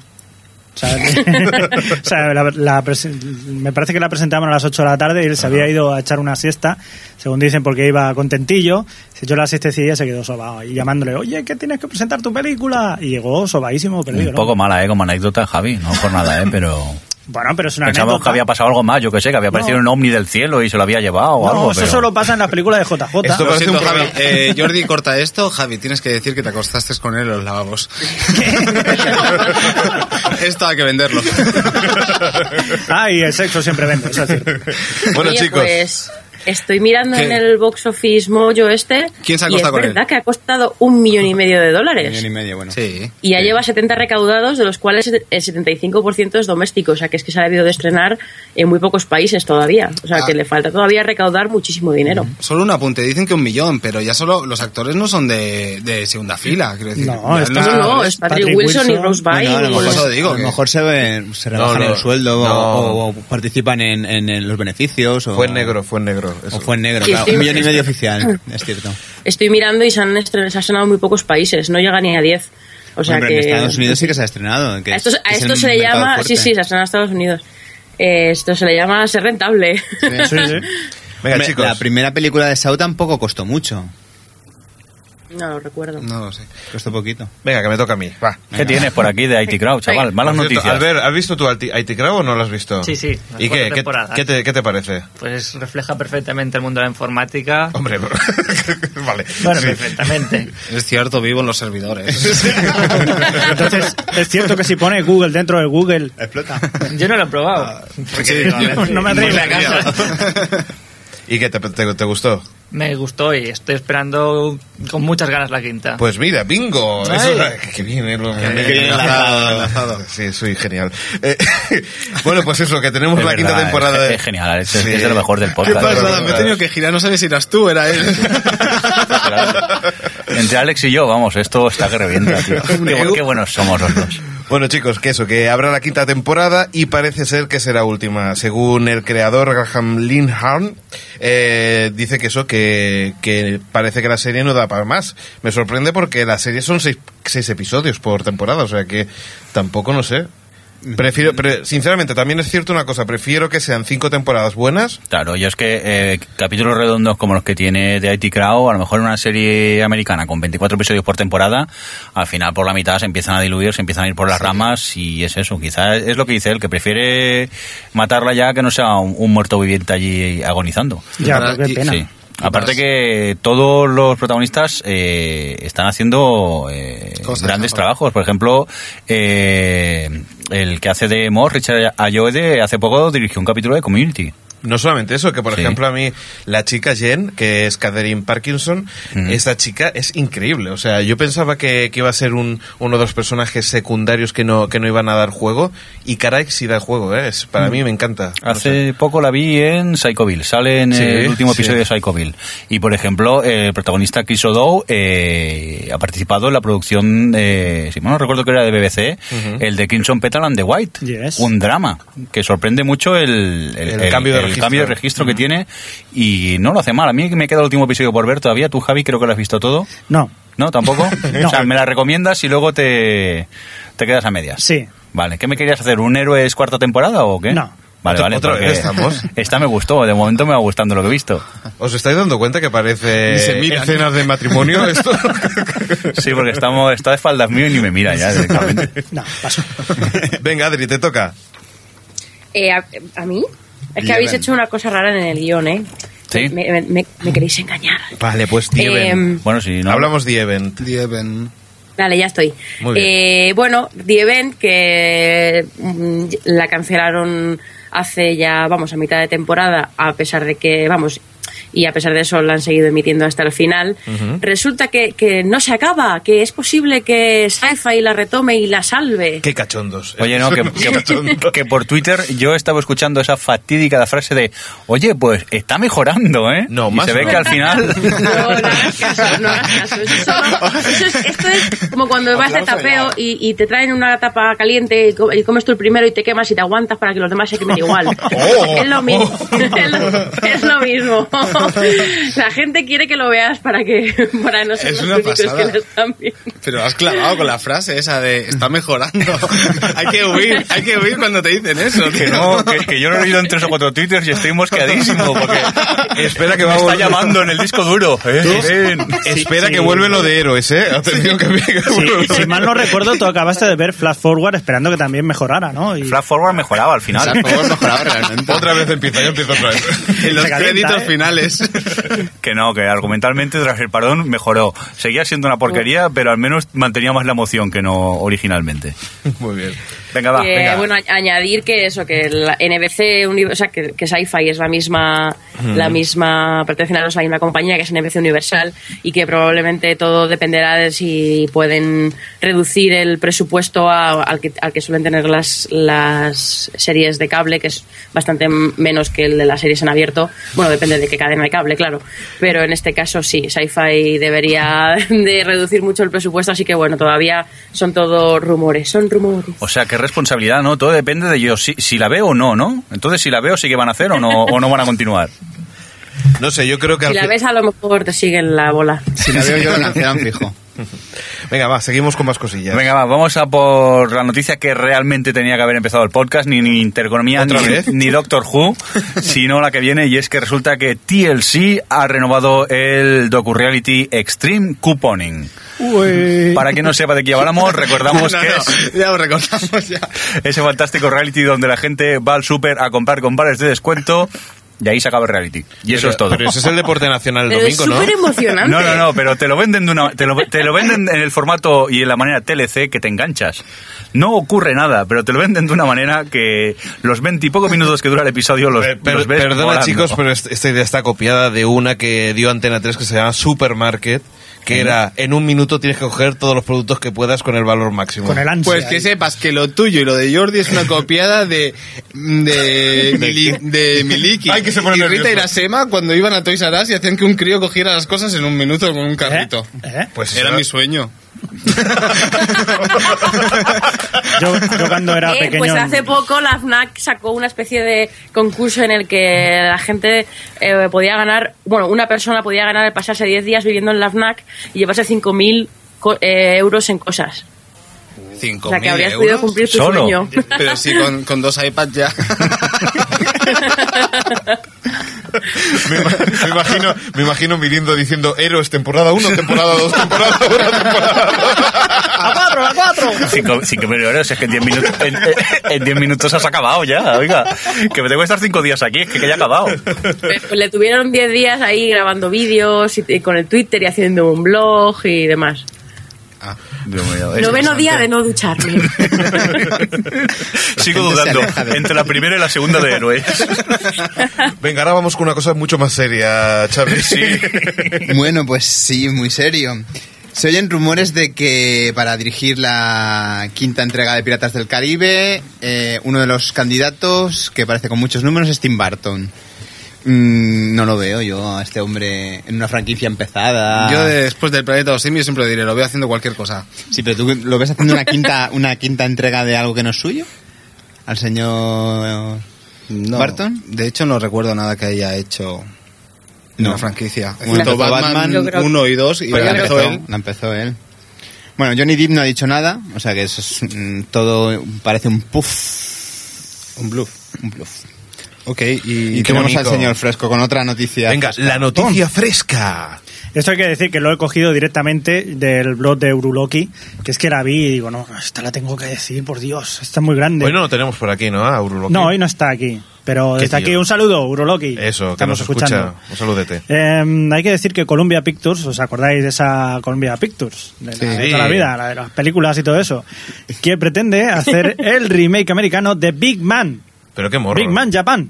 O sea, o sea, la- la presen- me parece que la presentaban a las 8 de la tarde y él se había ido a echar una siesta, según dicen, porque iba contentillo. Se echó la siestecilla y se quedó sobao. Y llamándole, oye, que tienes que presentar tu película. Y llegó sobaísimo, perdido. Un ¿no? poco mala, ¿eh? Como anécdota, Javi, no por nada, ¿eh? Pero... Bueno, pero es una Pensábamos anécdota. que había pasado algo más, yo que sé, que había aparecido No. un ovni del cielo y se lo había llevado o No, algo. eso pero- solo pasa en las películas de JJ. Esto Lo parece siento, un Javi. Eh, Jordi, corta esto. Javi, tienes que decir que te acostaste con él en los lavabos. esto hay que venderlo. Ah, y el sexo siempre vende, es cierto. Bueno, Oye, chicos. Pues estoy mirando ¿Qué? en el box office Mojo este. ¿Quién se ha y es con él? verdad que ha costado un millón y medio de Un dólares. millón y medio, bueno. Sí. Y ya lleva 70 recaudados, de los cuales el 75% es doméstico. O sea, que es que se ha debido de estrenar en muy pocos países todavía. O sea, Ah. que le falta todavía recaudar muchísimo dinero. Solo un apunte, dicen que un millón, pero ya solo los actores no son de, de segunda fila, quiero decir. No, no, No, no, es Patrick, Patrick Wilson, y Wilson. Rose Byrne. Bueno, a lo mejor, digo a lo que- mejor se, ven- se rebajan No, no, el sueldo no. o, o participan en, en- en los beneficios. O, Fue negro, fue en negro. eso. O fue en negro, Sí, claro. sí. Un millón y medio oficial, es cierto. Estoy mirando y se han, estren- se ha estrenado en muy pocos países. No llega ni a 10. O sea Hombre, que... en Estados Unidos sí que se ha estrenado. que A esto, es- a es esto se le llama... fuerte. Sí, sí, se ha estrenado en Estados Unidos. Eh, esto se le llama ser rentable. Sí, sí. Venga, Hombre, chicos. La primera película de Saw tampoco costó mucho. No lo recuerdo. No lo sé. Costó poquito. Venga, que me toca a mí. Va. ¿Qué tienes por aquí de IT Crowd, chaval? Malas cierto, noticias. Albert, ¿has visto tu IT Crowd o no lo has visto? Sí, sí, ¿Y qué, qué, temporada. qué te, qué te parece? Pues refleja perfectamente el mundo de la informática. Hombre, vale. Bueno, Sí. perfectamente. Es cierto, vivo en los servidores. Entonces, es cierto que si pone Google dentro de Google, Explota. Yo no lo he probado. Ah, Sí, no me atrevo. A casa. ¿Y qué te, te, te gustó? Me gustó y estoy esperando con muchas ganas la quinta. Pues mira, bingo. Que eh, bien enlazado, enlazado. Sí, soy genial. Eh, bueno, pues eso, que tenemos Es la quinta verdad, temporada es- de... es genial, es Sí. que es de lo mejor del ¿Qué podcast. pasa? Me he tenido que girar, no sabes si eras tú, era él. Entre Alex y yo, vamos, esto está que revienta, tío. Qué, qué buenos somos los dos. Bueno, chicos, que eso, que habrá la quinta temporada y parece ser que será última. Según el creador Graham Linharn, eh, dice que eso, que, que parece que la serie no da para más. Me sorprende porque la serie son seis, seis episodios por temporada, o sea que tampoco no sé. Prefiero, pre- sinceramente, también es cierto una cosa, prefiero que sean cinco temporadas buenas. Claro, yo es que eh, capítulos redondos como los que tiene de IT Crowd, a lo mejor en una serie americana con 24 episodios por temporada, al final por la mitad se empiezan a diluir, se empiezan a ir por las ramas y es eso. Quizás es lo que dice él, que prefiere matarla ya que no sea un, un muerto viviente allí agonizando. Ya, pero qué pena. Sí. Aparte que todos los protagonistas eh, están haciendo eh, grandes trabajos. Por ejemplo, eh, el que hace de Moore, Richard Ayoade, hace poco dirigió un capítulo de Community. No solamente eso, que por Sí. ejemplo a mí la chica Jen, que es Catherine Parkinson, Mm. esta chica es increíble. O sea, yo pensaba que, que iba a ser un, uno de los personajes secundarios que no, que no iban a dar juego y caray, sí da juego, ¿eh? Es- para mí me encanta. No Hace sé. poco la vi en Psychoville, sale en Sí, el último sí. episodio de Psychoville. Y por ejemplo, el protagonista Chris O'Dowd eh, ha participado en la producción, eh, si no recuerdo que era de BBC, el de Crimson Petal and the White. Yes. Un drama que sorprende mucho el, El cambio de el registro. cambio de registro que tiene y no lo hace mal. A mí me queda el último episodio por ver todavía. Tú, Javi, creo que lo has visto todo. No, ¿No? ¿Tampoco? No. O sea, me la recomiendas y luego te, te quedas a medias. sí. Vale, ¿qué me querías hacer? ¿Un héroes cuarta temporada o qué? No. Vale, Otra- vale, otra vez estamos. Esta me gustó, de momento me va gustando lo que he visto. ¿Os estáis dando cuenta que se parece escenas de matrimonio esto? Sí, porque estamos, está de espaldas mío y ni me mira ya directamente. No, paso. Venga, Adri, te toca. Eh, a, a mí? Es que habéis hecho una cosa rara en el guion, ¿eh? Sí. Me, me- me- me queréis engañar. Vale, pues The Event. Em, Bueno, si no... Hablamos The Event. Dieven. Vale, ya estoy. Muy bien. Eh, bueno, The Event, que mm, la cancelaron hace ya, vamos, a mitad de temporada, a pesar de que, vamos, y a pesar de eso la han seguido emitiendo hasta el final. Resulta que, que no se acaba, que es posible que Sci-Fi la retome y la salve. Qué cachondos. Oye, no, que, que, que por Twitter yo estaba escuchando esa fatídica frase de, oye, pues está mejorando, ¿eh? No, y más se ve no. que al final... No, no hagas caso, no hagas caso. Eso es solo- eso es- esto es como cuando vas de tapeo y, y te traen una tapa caliente y co- y comes tú el primero y te quemas y te aguantas para que los demás se quemen igual. Oh. es, lo mismo, es, lo, es lo mismo. La gente quiere que lo veas para que para no ser Es los una únicos pasada. que lo están viendo. Pero has clavado con la frase esa de está mejorando. hay que huir, hay que huir cuando te dicen eso. Que no, que, que yo lo he leído en tres o cuatro twitters y estoy mosqueadísimo porque Espera que me va está llamando en el disco duro. ¿eh? Ven. Espera Sí, que sí. vuelve lo de héroes, ¿eh? Que. Sí, si mal no recuerdo, tú acabaste de ver Flash Forward esperando que también mejorara, ¿no? Y Flash Forward mejoraba al final. Por favor, mejoraba realmente. Otra vez empieza, yo empiezo otra vez. En los créditos ¿eh? finales. Que no, que argumentalmente tras el perdón mejoró. Seguía siendo una porquería, pero al menos mantenía más la emoción que no originalmente. Muy bien. Venga, va, Eh, venga. bueno, añadir que eso, que la NBC, o sea, que, que Sci-Fi es la misma, la misma, pertenecen a la misma compañía que es NBC Universal y que probablemente todo dependerá de si pueden reducir el presupuesto a- al, que, al que suelen tener las, las series de cable, que es bastante menos que el de las series en abierto. Bueno, depende de qué cadena de cable, claro. Pero en este caso sí, Sci-Fi debería de reducir mucho el presupuesto, así que bueno, todavía son todo rumores, son rumores. O sea, qué responsabilidad, ¿no? Todo depende de yo, si, si la veo o no, ¿no? Entonces, si la veo, sí que van a hacer o no, o no van a continuar. No sé, yo creo que Si al la ves, a lo mejor te siguen la bola. Si la veo yo, la fijo. Venga, va, seguimos con más cosillas. Venga, va, vamos a por la noticia que realmente tenía que haber empezado el podcast, ni, ni Intereconomía, ¿Otra ni, Doctor Who, sino la que viene, y es que resulta que TLC ha renovado el docu-reality Extreme Couponing. Para quien no sepa de qué hablamos, recordamos No, que no, es Ya lo recordamos ya. ese fantástico reality donde la gente va al súper a comprar con bares de descuento y ahí se acaba el reality. Y eso es todo. Pero ese es el deporte nacional el Pero es domingo, ¿no? súper emocionante. No, no, no, pero te lo venden de una, te lo, te lo venden en el formato y en la manera TLC que te enganchas. No ocurre nada, pero te lo venden de una manera que los veintipoco minutos que dura el episodio los, Per- per- los ves perdona volando. chicos, pero est- esta idea está copiada de una que dio Antena 3 que se llama Supermarket, que era en un minuto tienes que coger todos los productos que puedas con el valor máximo. con el ansia. Pues que ahí. sepas que lo tuyo y lo de Jordi es una copiada de de, Mili- de Miliki Ay, que se pone y Rita nervioso. Irasema cuando iban a Toys R Us y hacían que un crío cogiera las cosas en un minuto con un ¿Eh? carrito. ¿Eh? Pues Era mi sueño. Yo, yo cuando era Eh, pequeño... pues hace poco la FNAC sacó una especie de concurso en el que la gente eh, podía ganar, bueno, una persona podía ganar el pasarse 10 días viviendo en la FNAC y llevarse 5.000 co- eh, euros en cosas. Cinco O sea, que mil habrías euros. podido cumplir tu Solo. sueño. Pero sí, con, con dos iPads ya. me, ima- me imagino, me imagino viniendo diciendo Héroes temporada 1, temporada 2, temporada 1, temporada 2. ¡A cuatro, a cuatro! Cinco, cinco mil euros, es que en 10 minutos, en, en 10 minutos has acabado ya, oiga. Que me tengo que estar 5 días aquí, es que, que ya he acabado. Pues le tuvieron 10 días ahí grabando vídeos y, y con el Twitter y haciendo un blog y demás. Es Noveno día de no ducharme. Sigo dudando entre la primera y la segunda de héroes. Venga, ahora vamos con una cosa mucho más seria, Xavi. Sí. Bueno, pues sí, muy serio. Se oyen rumores de que para dirigir la quinta entrega de Piratas del Caribe, eh, uno de los candidatos, que parece con muchos números, es Tim Burton. Mm, no lo veo yo a este hombre en una franquicia empezada. Yo después del planeta de los simios siempre diré, lo veo haciendo cualquier cosa. Sí, pero tú lo ves haciendo una quinta, una quinta entrega de algo que no es suyo. Al señor No, Barton. De hecho, no recuerdo nada que haya hecho No. una franquicia. Bueno, Batman Batman, yo creo- 1 y 2 y Pero la empezó, él. la empezó él. Bueno, Johnny Depp no ha dicho nada, o sea que eso es mm, todo parece un puff. Un bluff. Un bluff. Ok, y, Y tenemos al señor Fresco con otra noticia. Venga, la noticia fresca. Esto hay que decir que lo he cogido directamente del blog de Uruloki, que es que la vi y digo, no, esta la tengo que decir, por Dios, está muy grande. Hoy no lo tenemos por aquí, ¿no? A Uruloki. no, hoy no está aquí, pero desde aquí tío. un saludo, Uruloki. Eso, que Estamos nos escuchando. escucha. Un saludete. Eh, hay que decir que Columbia Pictures, ¿os acordáis de esa Columbia Pictures? De, la, Sí. de toda la vida, la de las películas y todo eso. Que pretende hacer el remake americano de Big Man. Pero qué morro. Big Man Japan.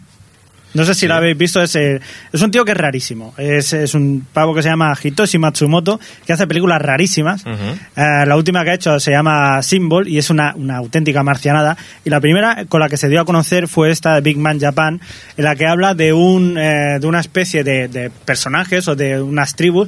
No sé si lo habéis visto, es, eh, es un tío que es rarísimo. Es, es un pavo que se llama Hitoshi Matsumoto, que hace películas rarísimas. Eh, la última que ha hecho se llama Symbol y es una, una auténtica marcianada. Y la primera con la que se dio a conocer fue esta de Big Man Japan, en la que habla de, un, eh, de una especie de, de personajes o de unas tribus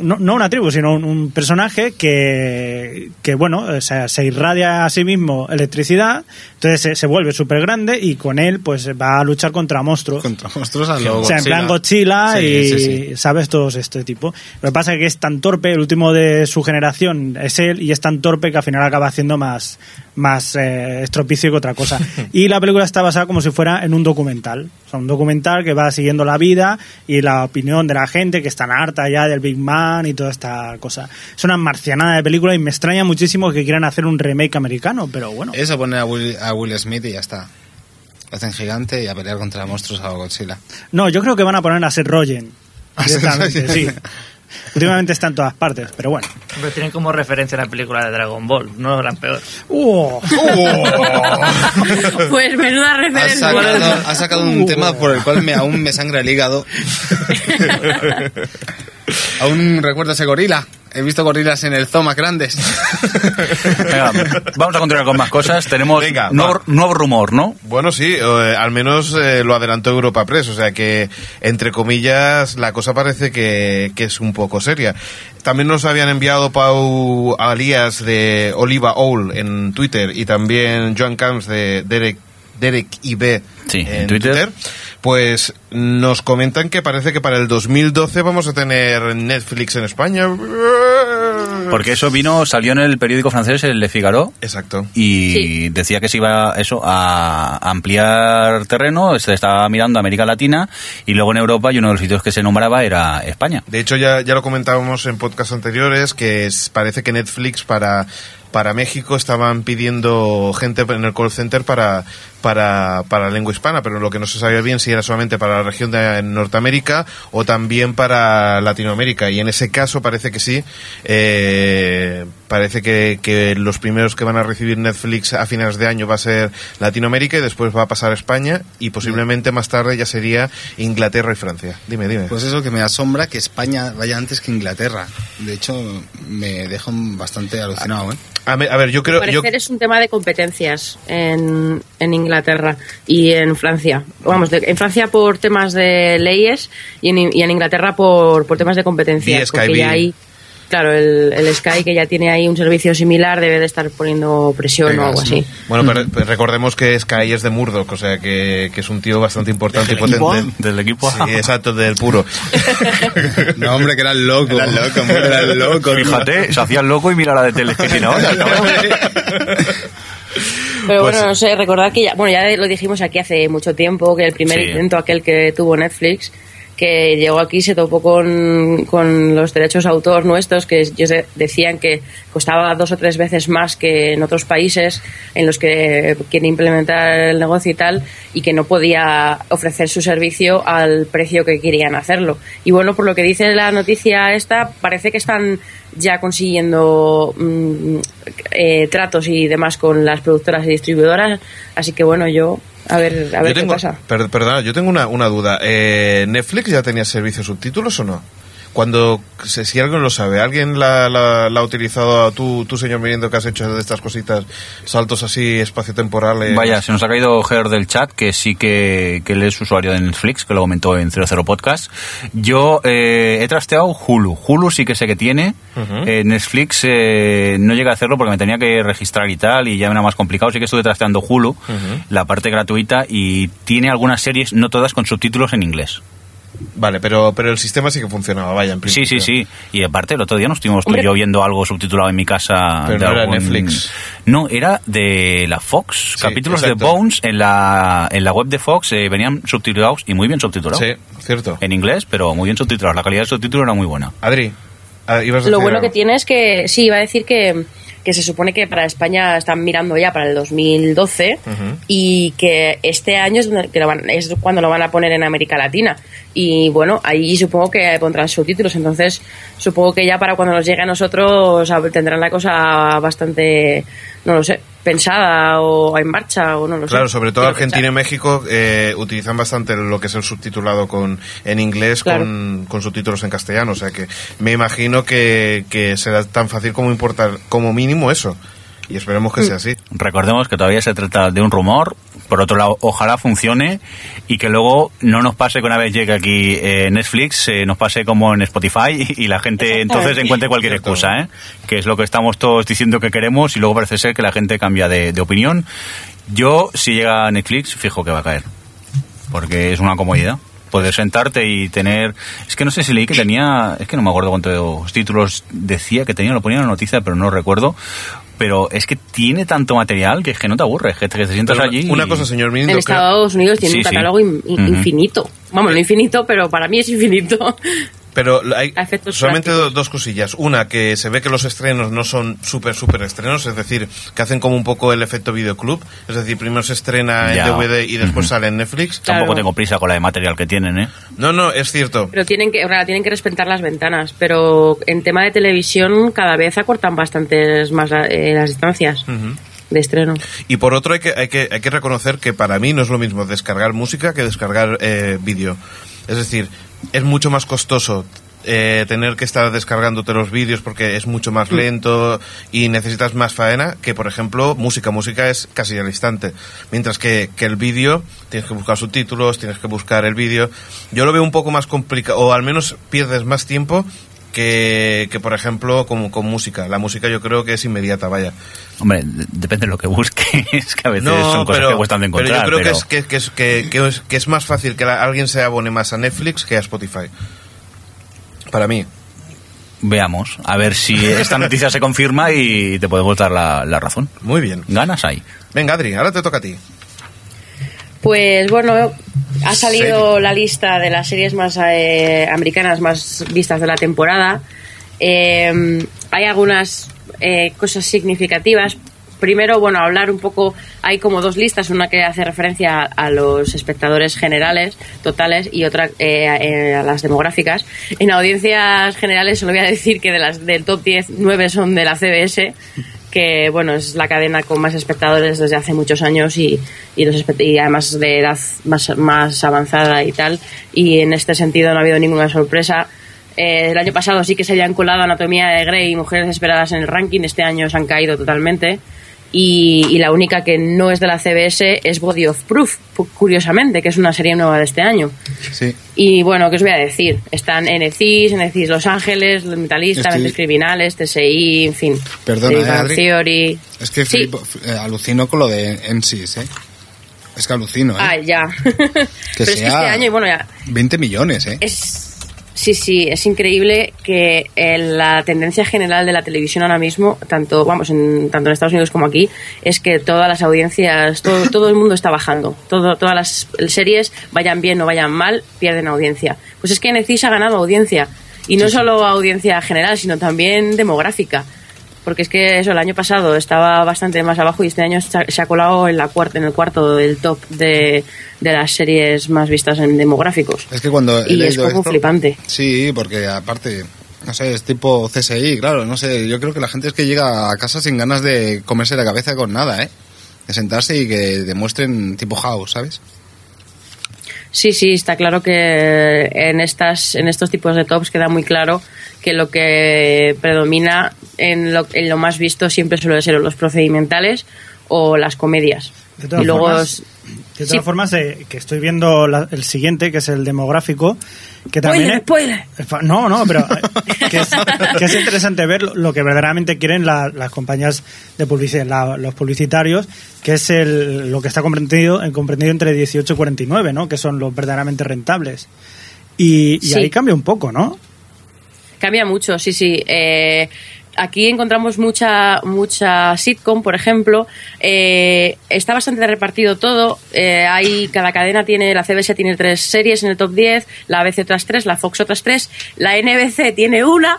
no, no una tribu, sino un, un personaje que, que bueno, o sea, se irradia a sí mismo electricidad, entonces se, se vuelve súper grande y con él pues va a luchar contra monstruos. Contra monstruos a lo o sea, en plan Godzilla Sí, y, sí, sí. ¿sabes? Todos este tipo. Lo que pasa es que es tan torpe, el último de su generación es él, y es tan torpe que al final acaba haciendo más, más eh, estropicio que otra cosa. y la película está basada como si fuera en un documental. O sea, un documental que va siguiendo la vida y la opinión de la gente que están harta ya del Big Man y toda esta cosa. Es una marcianada de película y me extraña muchísimo que quieran hacer un remake americano, pero bueno. Eso poner a Will, a Will Smith y ya está. Lo hacen gigante y a pelear contra monstruos a Godzilla. No, yo creo que van a poner a Seth Rogen. A Seth Directamente, sí. Últimamente está en todas partes, pero bueno. Hombre, tienen como referencia la película de Dragon Ball, no eran peor. ¡Uh! pues menuda Ha referencia. sacado, ha sacado un tema por el cual me, aún me sangra el hígado. aún recuerdo ese gorila. He visto gorilas en el zoo más grandes. Venga, vamos a continuar con más cosas. Tenemos Venga, nuevo, rumor, ¿no? Bueno, sí, eh, al menos eh, lo adelantó Europa Press, o sea que, entre comillas, la cosa parece que, que es un poco seria. También nos habían enviado Pau Alías de Oliva Owl en Twitter y también Joan Camps de Derek, Derek IB Sí, en Twitter. Pues nos comentan que parece que para el 2012 vamos a tener Netflix en España. Porque eso vino, salió en el periódico francés, el Le Figaro, Exacto. y Sí. decía que se iba eso a ampliar terreno, se estaba mirando a América Latina y luego en Europa y uno de los sitios que se nombraba era España. De hecho, ya, ya lo comentábamos en podcasts anteriores, que es- parece que Netflix para, para México estaban pidiendo gente en el call center para, para, para la lengua hispana, pero lo que no se sabía bien si era solamente para la región de Norteamérica o también para Latinoamérica. Y en ese caso parece que sí. Eh, parece que, que los primeros que van a recibir Netflix a finales de año va a ser Latinoamérica y después va a pasar a España y posiblemente más tarde ya sería Inglaterra y Francia. Dime, dime. Pues eso que me asombra que España vaya antes que Inglaterra. De hecho, me deja bastante alucinado, ¿eh? A, ver, yo creo... Al Yo, parecer es un tema de competencias en, en Inglaterra y en Francia. Vamos, de- en Francia por temas de leyes y en, y en Inglaterra por, por temas de. Sky porque ya hay, claro, el, el Sky que ya tiene ahí un servicio similar debe de estar poniendo presión o Pegas, algo así. Bueno, pero, pero recordemos que Sky es de Murdoch, o sea que, que es un tío bastante importante y potente. Del equipo. Sí, exacto, del puro. No, hombre, que eran loco. Eran loco, hombre, eran loco. Fíjate, se hacía el loco y mira la de tele que tiene ahora. Pero Pues- bueno, no sé, recordad que ya, bueno, ya lo dijimos aquí hace mucho tiempo, que el primer Sí. intento aquel que tuvo Netflix, que llegó aquí se topó con, con los derechos de autor nuestros, que ellos de- decían que costaba dos o tres veces más que en otros países en los que quieren implementar el negocio y tal, y que no podía ofrecer su servicio al precio que querían hacerlo. Y bueno, por lo que dice la noticia esta, parece que están ya consiguiendo mm, eh, tratos y demás con las productoras y distribuidoras, así que bueno, yo a ver, a ver qué pasa. per- perdona, yo tengo una, una duda. Eh, ¿Netflix ya tenía servicio subtítulos o no? Cuando, si si alguien lo sabe, ¿alguien la, la- la ha utilizado? Tú, tú, señor Mirindo, que has hecho de estas cositas, saltos así, espacio-temporales. Vaya, se nos ha caído Ger del chat, que sí que, que él es usuario de Netflix, que lo comentó en 00 Podcast. Yo eh, he trasteado Hulu. Hulu sí que sé que tiene. Eh, Netflix eh, no llega a hacerlo porque me tenía que registrar y tal, y ya era más complicado. Sí que estuve trasteando Hulu, la parte gratuita, y tiene algunas series, no todas, con subtítulos en inglés. Vale, pero, pero el sistema sí que funcionaba, vaya, en Sí, sí, principio. sí. Y aparte, el otro día nos estuvimos tú y yo viendo algo subtitulado en mi casa. Pero de no era Netflix. No, era de la Fox. Sí, Capítulos exacto. de Bones en la, en la web de Fox eh, venían subtitulados y muy bien subtitulados. Sí, cierto. En inglés, pero muy bien subtitulados. La calidad del subtítulo era muy buena. Adri, ah, ibas a Lo bueno algo. que tiene es que, sí, iba a decir que, que se supone que para España están mirando ya para el 2012 Ujú. y que este año es, donde- que lo van- es cuando lo van a poner en América Latina. Y bueno, ahí supongo que pondrán subtítulos, entonces supongo que ya para cuando nos llegue a nosotros tendrán la cosa bastante, no lo sé, pensada o en marcha o no lo sé. Claro, sobre todo Argentina y. México eh, utilizan bastante lo que es el subtitulado con en inglés Claro. con, con subtítulos en castellano. O sea que me imagino que, que será tan fácil como importar como mínimo eso. Y esperemos Mm. que sea así. Recordemos que todavía se trata de un rumor. Por otro lado, ojalá funcione y que luego no nos pase que una vez llegue aquí eh, Netflix, eh, nos pase como en Spotify y la gente entonces encuentre cualquier excusa, ¿eh? que es lo que estamos todos diciendo que queremos y luego parece ser que la gente cambia de, de opinión. Yo, si llega Netflix, fijo que va a caer, porque es una comodidad. Poder sentarte y tener... Es que no sé si leí que tenía... Es que no me acuerdo cuántos títulos decía que tenía, lo ponía en la noticia, pero no recuerdo. Pero es que tiene tanto material que es que no te aburres, que te, que te sientas Pero allí... Una y- cosa, señor En Mirindo, creo- Estados Unidos tiene Sí, un sí. catálogo Ujú. infinito. Vamos, no infinito, pero para mí es infinito. Pero hay solamente do- dos cosillas. Una, que se ve que los estrenos no son súper, súper estrenos, es decir, que hacen como un poco el efecto videoclub. Es decir, primero se estrena Ya. en DVD y después sale en Netflix. Tampoco Claro. tengo prisa con la de material que tienen, ¿eh? No, no, es cierto. Pero tienen que, ahora tienen que respetar las ventanas. Pero en tema de televisión, cada vez acortan bastantes más la- eh, las distancias de estreno. Y por otro, hay que, hay, que, hay que reconocer que para mí no es lo mismo descargar música que descargar eh, vídeo. Es decir, es mucho más costoso eh, tener que estar descargándote los vídeos porque es mucho más lento y necesitas más faena que, por ejemplo, música. Música es casi al instante. Mientras que, que el vídeo, tienes que buscar subtítulos, tienes que buscar el vídeo. Yo lo veo un poco más complicado, o al menos pierdes más tiempo que, que por ejemplo, como con música. La música yo creo que es inmediata, vaya. Hombre, de- depende de lo que busques, que a veces son cosas que cuestan de encontrar. pero yo creo pero- Que, es, que, es, que, que es, que es más fácil que la- alguien se abone más a Netflix que a Spotify. Para mí. Veamos, a ver si esta noticia se confirma y te podemos dar la, la razón. Muy bien. Ganas hay. Venga, Adri, ahora te toca a ti. Pues bueno, ha salido la lista de las series más eh, americanas más vistas de la temporada. Eh, hay algunas eh, cosas significativas. Primero, bueno, hablar un poco, hay como dos listas, una que hace referencia a, a los espectadores generales, totales, y otra eh, eh, a las demográficas. En audiencias generales solo voy a decir que de las del top 10, 9 son de la CBS, que bueno, es la cadena con más espectadores desde hace muchos años y, y, los y además de edad más, más avanzada y tal. Y en este sentido no ha habido ninguna sorpresa. Eh, el año pasado sí que se habían colado Anatomía de Grey y Mujeres Desesperadas en el ranking, este año se han caído totalmente. Y, y la única que no es de la CBS es Body of Proof, curiosamente, que es una serie nueva de este año. Sí. Y bueno, ¿qué os voy a decir? Están NCIS, NCIS Los Ángeles, Los Mentalistas, Estoy- Mentes Criminales, TSI, en fin. Perdona, ¿eh? Theory. Es que Sí. eh, alucino con lo de NSYS, ¿eh? Es que alucino, ¿eh? Ah, ya. Pero es que sea- este año, y bueno, ya 20 millones, ¿eh? es... Sí, sí, es increíble que eh, la tendencia general de la televisión ahora mismo, tanto vamos en, tanto en Estados Unidos como aquí, es que todas las audiencias, todo, todo el mundo está bajando. Todo, todas las series, vayan bien o vayan mal, pierden audiencia. Pues es que Netflix ha ganado audiencia. Y no solo audiencia general, sino también demográfica. Porque es que eso, el año pasado estaba bastante más abajo y este año se ha- colado en, la cuarta, en el cuarto del top de, de las series más vistas en demográficos. Es que cuando he Y es como esto- flipante. Sí, porque aparte, no sé, es tipo CSI, claro, no sé, yo creo que la gente es que llega a casa sin ganas de comerse la cabeza con nada, ¿eh? De sentarse y que demuestren tipo house, ¿sabes? Sí, sí, está claro que en estas, en estos tipos de tops queda muy claro que lo que predomina en lo, en lo más visto siempre suele ser los procedimentales o las comedias. De todas y luego formas, es- De todas Sí. formas, eh, que estoy viendo la- el siguiente, que es el demográfico, que también Spoiler, es- spoiler. No, no, pero eh, que es, que es interesante ver lo, lo que verdaderamente quieren la- las compañías de publicidad, la- los publicitarios, que es el, lo que está comprendido, eh, comprendido entre 18 y 49, ¿no? Que son los verdaderamente rentables. Y, y Sí. ahí cambia un poco, ¿no? Cambia mucho, sí, sí. Eh, aquí encontramos mucha mucha sitcom, por ejemplo. Eh, está bastante repartido todo. Eh, hay cada cadena tiene la CBS tiene tres series en el top 10, la ABC otras tres, la Fox otras tres, la NBC tiene una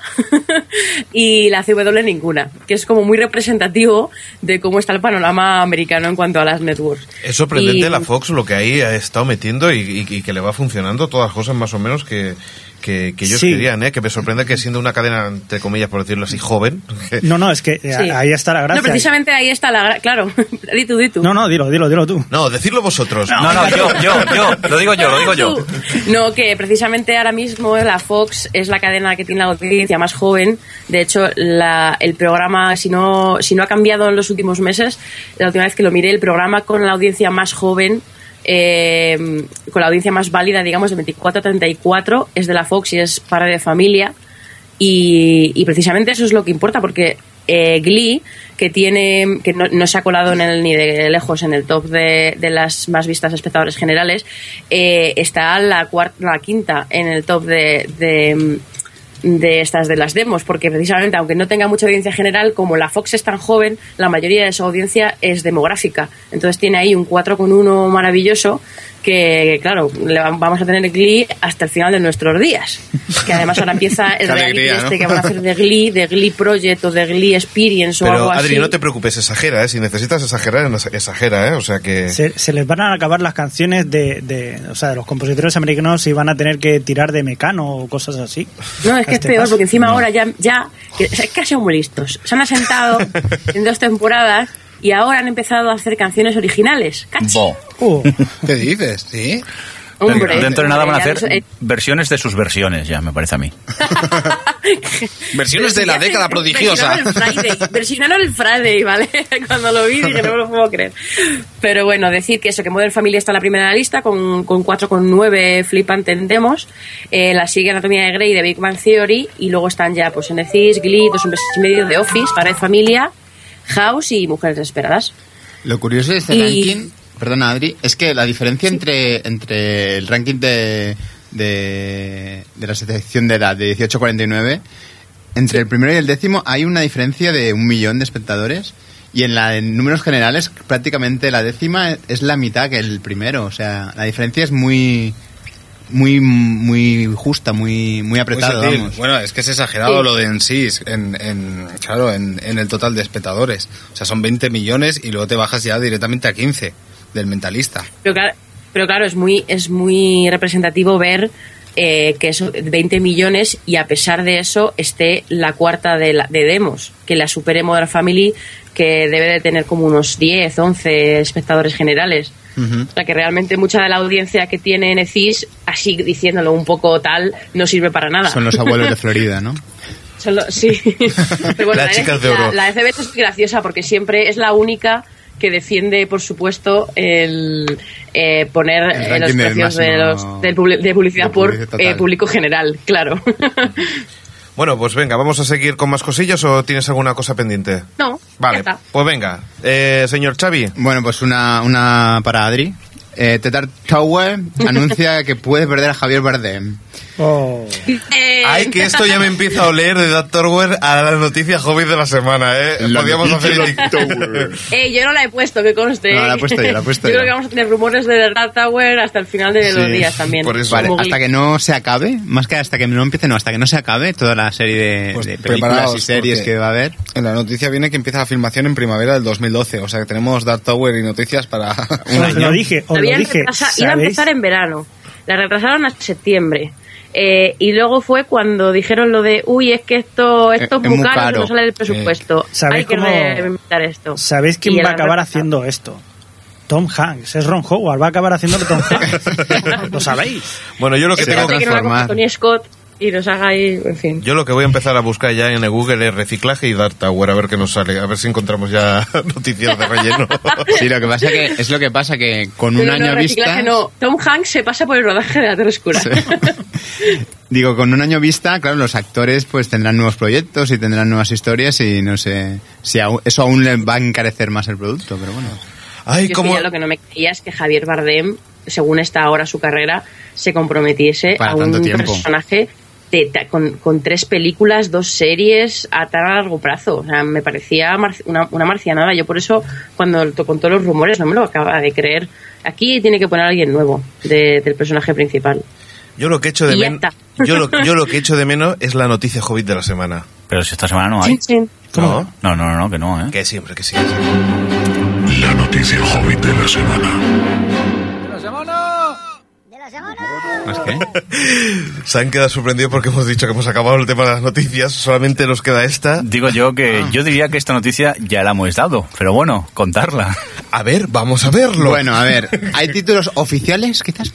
y la CW ninguna, que es como muy representativo de cómo está el panorama americano en cuanto a las networks. Es sorprendente Y- la Fox lo que ahí ha estado metiendo y, y- y que le va funcionando todas las cosas más o menos que, que, que ellos Sí. querían, ¿eh? Que me sorprende que siendo una cadena, entre comillas, por decirlo así, joven. que- No, no, es que eh, Sí. ahí está la gracia. No, precisamente ahí está la... gra- Claro, di tú, di tú. No, no, dilo, dilo, dilo tú. No, decirlo vosotros. No, no, yo, yo, yo, lo digo yo, lo digo yo. No, que precisamente ahora mismo la Fox es la cadena que tiene la audiencia más joven. De hecho, la- el programa, si no, si no ha cambiado en los últimos meses, la última vez que lo miré, el programa con la audiencia más joven, eh, con la audiencia más válida, digamos, de 24 a 34, es de la Fox y es para de familia. Y, y precisamente eso es lo que importa, porque eh, Glee, que tiene que no, no se ha colado en el, ni de lejos en el top de, de las más vistas espectadores generales, eh, está la, cuarta, la quinta en el top de, de, de estas de las demos, porque precisamente, aunque no tenga mucha audiencia general, como la Fox es tan joven, la mayoría de su audiencia es demográfica. Entonces tiene ahí un 4,1 maravilloso que, claro, vamos a tener Glee hasta el final de nuestros días. Que además ahora empieza el reality alegría, este ¿no? que van a hacer de Glee, de Glee Project o de Glee Experience o Pero algo Adri, así. no te preocupes, exagera, ¿eh? Si necesitas exagerar, exagera, ¿eh? O sea que... Se, se les van a acabar las canciones de, de, o sea, de los compositores americanos y van a tener que tirar de mecano o cosas así. No, es que es este peor, paso. porque encima ahora ya, ya que, es que han sido muy listos. Se han asentado en dos temporadas y ahora han empezado a hacer canciones originales. Bo. Uh, ¿Qué dices? ¿Sí? Hombre, Dentro de nada van a hacer eh, versiones de sus versiones, ya me parece a mí. Versiones de la década prodigiosa. Versionaron el Friday, versionaron el Friday, ¿vale? Cuando lo vi dije, no me lo puedo creer. Pero bueno, decir que eso, que Modern Family está en la primera lista con, con 4,9 flipante en demos. Eh, la sigue Anatomía de Grey de Big Bang Theory y luego están ya pues NCIS, Glee, Dos hombres y medio de Office, Para de Familia, House y Mujeres Desesperadas. Lo curioso de este Y- ranking, perdona Adri, es que la diferencia entre, entre el ranking de, de, de la sección de la de 1849, entre el primero y el décimo hay una diferencia de un millón de espectadores y en la en números generales prácticamente la décima es la mitad que el primero, o sea, la diferencia es muy muy muy justa, muy muy apretada, vamos. Bueno, es que es exagerado Sí. lo de en sí, en, en, claro, en, en el total de espectadores. O sea, son 20 millones y luego te bajas ya directamente a 15 del mentalista. Pero claro, pero claro es muy es muy representativo ver eh, que es 20 millones y a pesar de eso esté la cuarta de, la- de demos, que la supere Modern Family, que debe de tener como unos 10, 11 espectadores generales. Ujú. O sea que realmente mucha de la audiencia que tiene NCIS, así diciéndolo un poco tal, no sirve para nada. Son los abuelos de Florida, ¿no? Solo- sí. Pero bueno, Las la, chicas de la- oro. la CBS es graciosa porque siempre es la única que defiende, por supuesto, el eh, poner El eh, los del precios de, los, de publicidad de por publicidad total. eh, público general, claro. Bueno, pues venga, ¿vamos a seguir con más cosillas o tienes alguna cosa pendiente? no, ya Vale, está. pues venga. Eh, señor Xavi, Bueno, pues una, una para Adri. Eh, Tetar Tower anuncia que puede perder a Javier Bardem. Oh. Eh, Ay, que esto ya me empieza a oler de Doctor Ware a la noticia hobby de la semana, ¿eh? La hacer... Doctor eh, yo no la he puesto, que conste. No, la he puesto yo, la he puesto yo yo. creo que vamos a tener rumores de Tower hasta el final de los días también. por eso. Vale, Como hasta que no se acabe, más que hasta que no empiece, no, hasta que no se acabe toda la serie de, Pues de películas y series que va a haber. En la noticia viene que empieza la filmación en primavera del 2012, o sea que tenemos Dark Tower y noticias para un Os lo año. dije, os lo dije. retrasa- iba a empezar en verano. La retrasaron hasta septiembre. Eh, y luego fue cuando dijeron lo de, uy, es que esto, esto Eh, es es muy muy caro, caro. no sale del presupuesto. ¿Sabéis Hay que reinventar esto. ¿Sabéis quién Y va a acabar haciendo esto? Tom Hanks, es Ron Howard, va a acabar haciéndolo Tom Hanks. ¿Lo sabéis? Bueno, yo lo que tengo... Espérate que. Tony Scott y nos haga ahí, en fin. Yo lo que voy a empezar a buscar ya en el Google es reciclaje y Dark Tower, a ver qué nos sale, a ver si encontramos ya noticias de relleno. Sí, lo que pasa que es lo que pasa que con un Pero año no, vista, no. Tom Hanks se pasa por el rodaje de la Torre Oscura. digo, con un año vista, claro, los actores pues tendrán nuevos proyectos y tendrán nuevas historias y no sé si eso aún le va a encarecer más el producto, pero bueno. Ay, Yo cómo... ya lo que no me creía es que Javier Bardem, según está ahora su carrera, se comprometiese Para a un tiempo. personaje con, con tres películas, dos series a tan largo plazo. O sea, me parecía mar- una, una marcianada. Yo por eso, cuando con todos los rumores, no me lo acaba de creer. Aquí tiene que poner a alguien nuevo de- del personaje principal. Yo lo que echo de menos... Yo lo, yo lo que echo de menos es la noticia hobbit de la semana. Pero si esta semana no hay. Chin, chin. ¿No? No, no, no, no, que no, ¿eh? Que siempre, que sí, que sí. La noticia hobbit de la semana. ¿Más qué? Se han quedado sorprendidos porque hemos dicho que hemos acabado el tema de las noticias, solamente nos queda esta. Digo yo que yo diría que esta noticia ya la hemos dado, pero bueno, contarla. A ver, vamos a verlo. Bueno, a ver, hay títulos oficiales, quizás.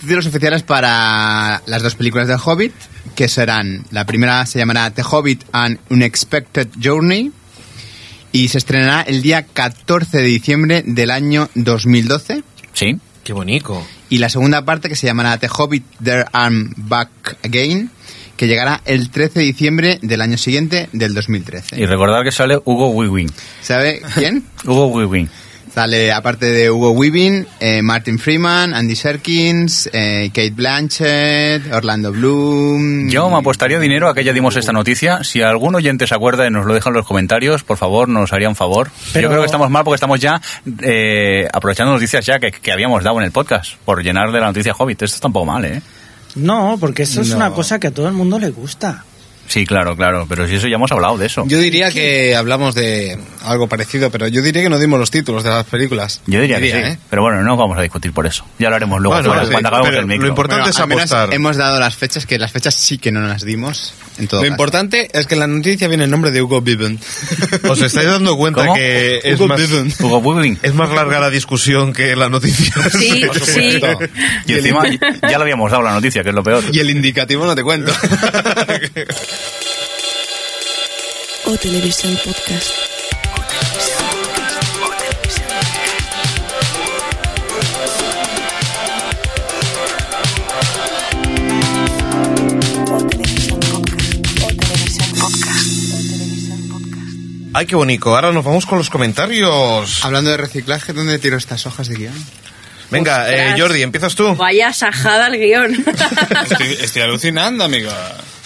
Títulos oficiales para las dos películas del Hobbit, que serán, la primera se llamará The Hobbit An Unexpected Journey, y se estrenará el día 14 de diciembre del año 2012. ¿Sí? Qué bonito. Y la segunda parte, que se llamará The Hobbit There I'm Back Again, que llegará el 13 de diciembre del año siguiente, del 2013. Y recordar que sale Hugo Weaving. ¿Sabe quién? Hugo Weaving. Sale, aparte de Hugo Weaving, eh, Martin Freeman, Andy Serkins, eh, Kate Blanchett, Orlando Bloom. Yo me apostaría dinero a que ya dimos esta noticia. Si algún oyente se acuerda y nos lo deja en los comentarios, por favor, nos haría un favor. Pero- Yo creo que estamos mal porque estamos ya eh, aprovechando noticias ya que, que habíamos dado en el podcast por llenar de la noticia Hobbit. Esto está un poco mal, ¿eh? No, porque eso es No. una cosa que a todo el mundo le gusta. Sí, claro, claro. Pero si eso ya hemos hablado de eso. Yo diría que hablamos de algo parecido, pero yo diría que no dimos los títulos de las películas. Yo diría, que sí. ¿eh? Pero bueno, no vamos a discutir por eso. Ya lo haremos luego Bueno, fuera, sí, cuando acabemos pero el micro. lo importante Bueno, es apostar. hemos dado las fechas, que las fechas sí que no las dimos. En todo Lo caso. importante es que en la noticia viene el nombre de Hugo Weaving. ¿Os estáis dando cuenta ¿Cómo? que es Hugo más, Weaving. Hugo Weaving. es más larga la discusión que la noticia? Sí, sí. Y encima ya lo habíamos dado la noticia, que es lo peor. Y el indicativo no te cuento. O Televisión Podcast. O Televisión Podcast. O Televisión Podcast. O Televisión Podcast. Ay, qué bonito. Ahora nos vamos con los comentarios. Hablando de reciclaje, ¿dónde tiro estas hojas de guion? Venga, eh. Jordi, ¿empiezas tú? Vaya sajada el guion. estoy, estoy alucinando, amigo.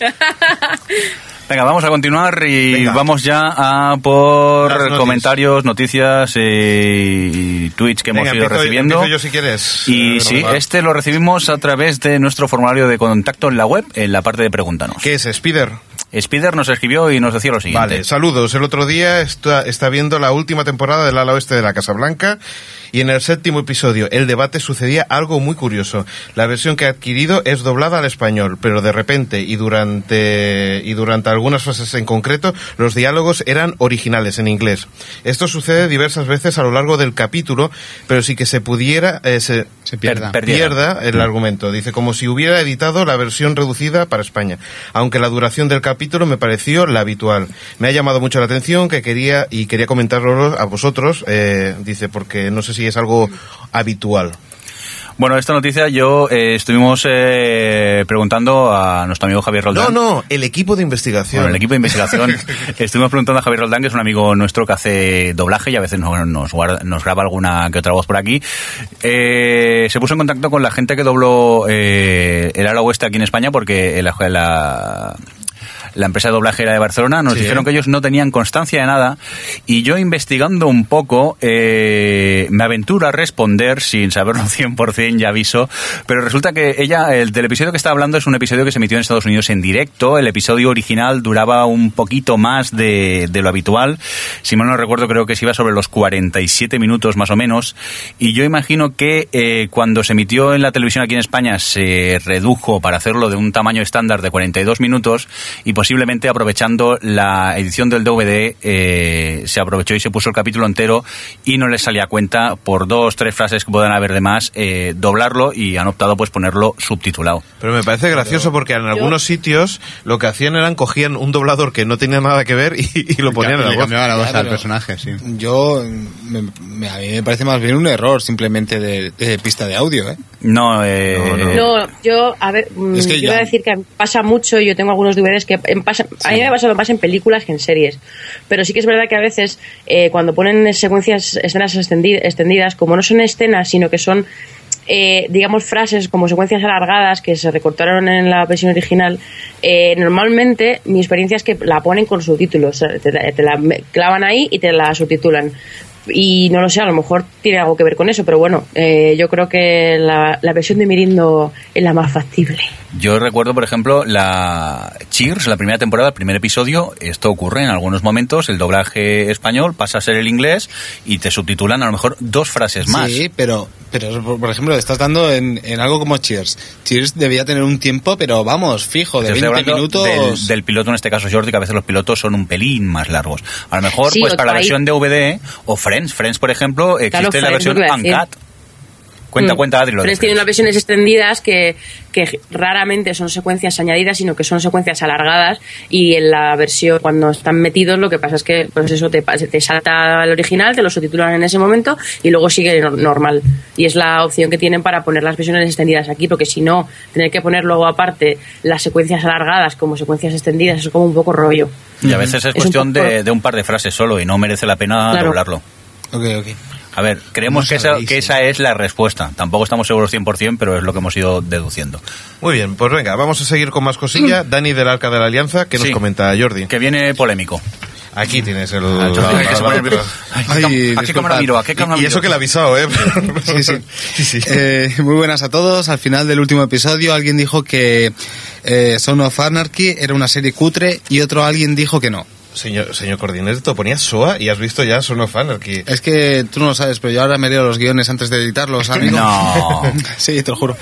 Venga, vamos a continuar y Venga. vamos ya a por noticias. comentarios, noticias eh, y tweets que hemos ido recibiendo. empiezo yo si quieres. Y Eh, sí, Rafa. este lo recibimos a través de nuestro formulario de contacto en la web, en la parte de pregúntanos. ¿Qué es Spider? Spider nos escribió y nos decía lo siguiente. Vale, saludos. El otro día está, está viendo la última temporada del ala oeste de la Casa Blanca y en el séptimo episodio el debate sucedía algo muy curioso. La versión que he adquirido es doblada al español, pero de repente y durante y durante algunas fases en concreto los diálogos eran originales en inglés. Esto sucede diversas veces a lo largo del capítulo, pero sí que se pudiera eh, se, Se pierda. Per- pierda el Mm. argumento. Dice, como si hubiera editado la versión reducida para España. Aunque la duración del capítulo me pareció la habitual. Me ha llamado mucho la atención que quería, y quería comentarlo a vosotros, eh, dice, porque no sé si es algo habitual. Bueno, esta noticia yo eh, estuvimos eh, preguntando a nuestro amigo Javier Roldán. No, no, el equipo de investigación. Bueno, el equipo de investigación. estuvimos preguntando a Javier Roldán, que es un amigo nuestro que hace doblaje y a veces nos, nos, guarda- nos graba alguna que otra voz por aquí. Eh, se puso en contacto con la gente que dobló eh, el ala oeste aquí en España porque la, la empresa de doblaje era de Barcelona. Nos Sí. dijeron que ellos no tenían constancia de nada y yo investigando un poco eh, me aventuro a responder sin saberlo 100% ya aviso, pero resulta que ella, el del episodio que está hablando es un episodio que se emitió en Estados Unidos en directo, el episodio original duraba un poquito más de, de lo habitual, si mal no recuerdo creo que se iba sobre los 47 minutos más o menos, y yo imagino que eh, cuando se emitió en la televisión aquí en España se redujo para hacerlo de un tamaño estándar de 42 minutos y posiblemente aprovechando la edición del DVD eh, se aprovechó y se puso el capítulo entero y no les salía a cuenta por dos, tres frases que puedan haber de más eh, doblarlo y han optado pues ponerlo subtitulado. Pero me parece gracioso porque en algunos sitios lo que hacían eran cogían un doblador que no tenía nada que ver y, y lo ponían en la voz. la voz Claro, al personaje, sí. Yo, me, me- a mí me parece más bien un error simplemente de, de pista de audio, ¿eh? No, eh, No, yo, a ver, mm, Es que yo ya- voy a decir que pasa mucho, yo tengo algunos DVDs que en pasa- a mí me pasa más en películas que en series, pero sí que es verdad que a veces eh, cuando ponen secuencias, escenas extendi- extendidas, como no son escenas, sino que son, eh, digamos, frases como secuencias alargadas que se recortaron en la versión original, eh, normalmente mi experiencia es que la ponen con subtítulos, te, la- te la clavan ahí y te la subtitulan. Y no lo sé, a lo mejor tiene algo que ver con eso, pero bueno, eh, yo creo que la, la versión de Mirindo es la más factible. Yo recuerdo, por ejemplo, la Cheers, la primera temporada, el primer episodio. Esto ocurre en algunos momentos. El doblaje español pasa a ser el inglés y te subtitulan a lo mejor dos frases más. Sí, pero, pero por- ejemplo, estás dando en, en algo como Cheers. Cheers debía tener un tiempo, pero vamos, fijo, de Te estoy 20 hablando minutos. Del, del piloto, en este caso Jordi, que a veces los pilotos son un pelín más largos. A lo mejor, Sí, pues para la versión DVD o Friends, Friends, por ejemplo, existe Claro, la Friends, versión. Uncut. Cuenta, Mm. cuenta, Adri, lo Friends tiene unas versiones extendidas que, que raramente son secuencias añadidas, sino que son secuencias alargadas. Y en la versión, cuando están metidos, lo que pasa es que pues eso te, te salta el original, te lo subtitulan en ese momento y luego sigue nor- normal. Y es la opción que tienen para poner las versiones extendidas aquí, porque si no, tener que poner luego aparte las secuencias alargadas como secuencias extendidas es como un poco rollo. Y a veces es, cuestión de, de un par de frases solo y no merece la pena Claro. doblarlo. Ok, ok. A ver, creemos ¿Cómo que esa, que esa es la respuesta. Tampoco estamos seguros 100%, pero es lo que hemos ido deduciendo. Muy bien, pues venga, vamos a seguir con más cosilla. Dani del Arca de la Alianza, que nos Sí. comenta Jordi. Que viene polémico. Aquí tienes el... Ah, pone- la- Ay, ¿A qué cámara miro? ¿A qué cámara Y eso que le he avisado, ¿eh? Sí, sí. sí, sí. Eh, muy buenas a todos. Al final del último episodio alguien dijo que eh, Son of Anarchy era una serie cutre y otro alguien dijo que no. Señor, señor Cordineto, ponías SOA y has visto ya Son of Anarchy. Es que tú no lo sabes, pero yo ahora me leo los guiones antes de editarlos, amigo. No. Sí, te lo juro.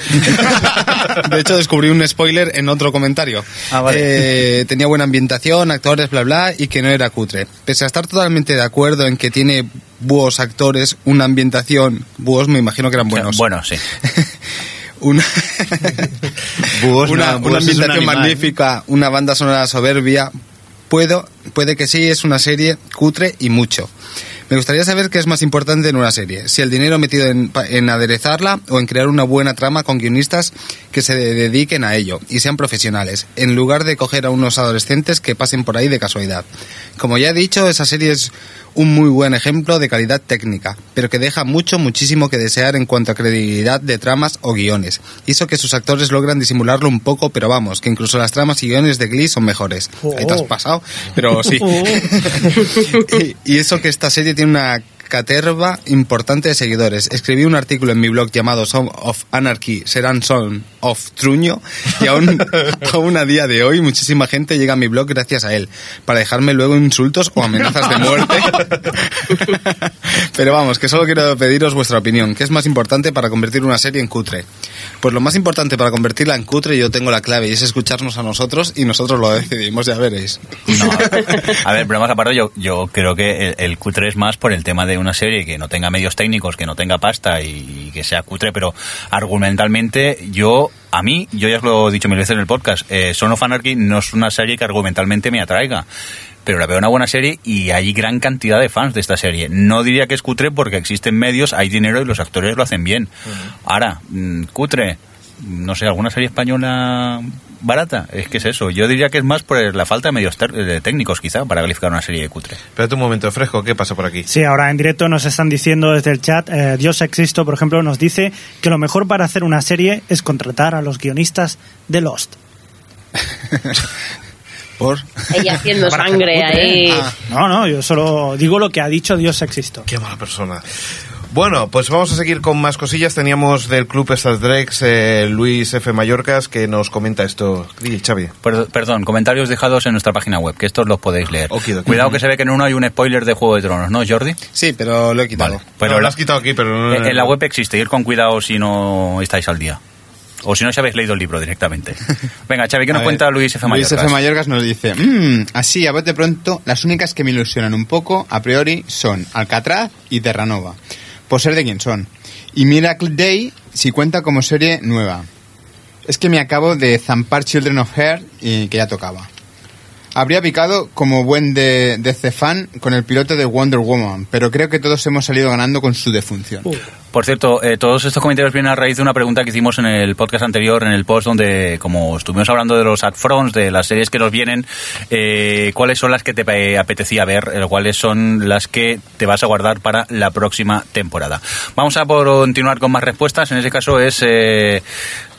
De hecho, descubrí un spoiler en otro comentario. Ah, vale. Eh, tenía buena ambientación, actores, bla, bla, y que no era cutre. Pese a estar totalmente de acuerdo en que tiene buenos actores, una ambientación, búhos me imagino que eran buenos. Bueno, sí. una, Búhos no, una, búhos una un ambientación animal. magnífica, una banda sonora soberbia. Puedo, puede que sí, es una serie cutre y mucho. Me gustaría saber qué es más importante en una serie, si el dinero metido en, en aderezarla o en crear una buena trama con guionistas que se dediquen a ello y sean profesionales, en lugar de coger a unos adolescentes que pasen por ahí de casualidad. Como ya he dicho, esa serie es un muy buen ejemplo de calidad técnica, pero que deja mucho, muchísimo que desear en cuanto a credibilidad de tramas o guiones. Eso que sus actores logran disimularlo un poco, pero vamos, que incluso las tramas y guiones de Glee son mejores. Ahí te has pasado, pero sí. y, y eso que esta serie tiene una caterva importante de seguidores. Escribí un artículo en mi blog llamado Son of Anarchy, serán Son of Truño, y aún, aún a día de hoy muchísima gente llega a mi blog gracias a él, para dejarme luego insultos o amenazas de muerte. Pero vamos, que solo quiero pediros vuestra opinión. ¿Qué es más importante para convertir una serie en cutre? Pues lo más importante para convertirla en cutre, yo tengo la clave, y es escucharnos a nosotros y nosotros lo decidimos, ya veréis. No. A ver, pero más aparte, yo, yo creo que el, el cutre es más por el tema de una serie que no tenga medios técnicos, que no tenga pasta y, que sea cutre, pero argumentalmente yo, a mí, yo ya os lo he dicho mil veces en el podcast, eh, Son of Anarchy no es una serie que argumentalmente me atraiga. pero la veo una buena serie y hay gran cantidad de fans de esta serie. No diría que es cutre porque existen medios, hay dinero y los actores lo hacen bien. Ahora, mm, cutre, no sé, alguna serie española barata, es que es eso. Yo diría que es más por la falta de medios ter- de técnicos, quizá, para calificar una serie de cutre. Espérate un momento, Fresco, ¿qué pasa por aquí? Sí, ahora en directo nos están diciendo desde el chat, eh, Dios Existo, por ejemplo, nos dice que lo mejor para hacer una serie es contratar a los guionistas de Lost. Por. Ella haciendo sangre ahí. Ah, No, no, yo solo digo lo que ha dicho Dios Existo. Qué mala persona. Bueno, pues vamos a seguir con más cosillas. Teníamos del club Star Drex eh, Luis F. Mallorcas que nos comenta esto. Xavi. Per- Perdón, comentarios dejados en nuestra página web, que estos los podéis leer. Cuidado que se ve que en uno hay un spoiler de Juego de Tronos, ¿no, Jordi? Sí, pero lo he quitado. Vale. Pero No, lo has quitado aquí, pero no... en en la web existe, ir con cuidado si no estáis al día. O si no, si habéis leído el libro directamente. Venga, Xavi, ¿qué nos cuenta Luis F. Luis Mallorcas? F. Mallorcas nos dice, "Mm, así a bote pronto, las únicas que me ilusionan un poco, a priori, son Alcatraz y Terranova, por ser de quien son. Y Miracle Day, si cuenta como serie nueva. Es que me acabo de zampar Children of Hair y que ya tocaba. Habría picado como buen de, DC fan con el piloto de Wonder Woman, pero creo que todos hemos salido ganando con su defunción. Por cierto, eh, todos estos comentarios vienen a raíz de una pregunta que hicimos en el podcast anterior, en el post donde, como estuvimos hablando de los adfronts, de las series que nos vienen, eh, ¿cuáles son las que te eh, apetecía ver? Eh, ¿Cuáles son las que te vas a guardar para la próxima temporada? Vamos a por continuar con más respuestas. En ese caso es eh,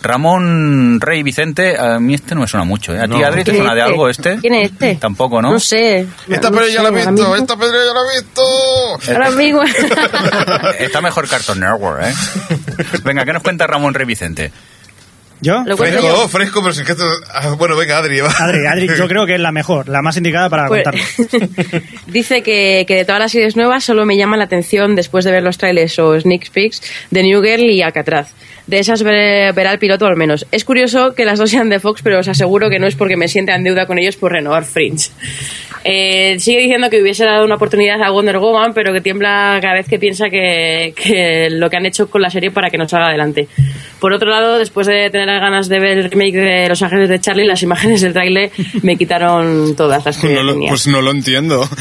Ramón Rey Vicente. A mí este no me suena mucho. ¿eh? ¿A ti. Adri, te ¿Quién suena de este? algo este? ¿Quién es este? Tampoco, ¿no? No sé. Esta No ya la he visto, esta pedra ya la he visto. Ahora mismo. Está mejor Cartoon Network, ¿eh? Venga, ¿qué nos cuenta Ramón Rey Vicente? ¿Yo? Fresco, yo. fresco, pero si es que esto... ah, bueno, venga, Adri, va. Adri, Adri, yo creo que es la mejor, la más indicada para Pues- contarlo. dice que, que de todas las series nuevas solo me llama la atención después de ver los trailers o sneak peeks de New Girl y Alcatraz. De esas verá el piloto al menos. Es curioso que las dos sean de Fox, pero os aseguro que no es porque me sienta en deuda con ellos por renovar Fringe. Eh, sigue diciendo que hubiese dado una oportunidad a Wonder Woman, pero que tiembla cada vez que piensa que, que lo que han hecho con la serie para que no salga adelante. Por otro lado, después de tener ganas de ver el remake de Los Ángeles de Charlie, las imágenes del trailer me quitaron todas las que No lo- tenía. pues no lo entiendo.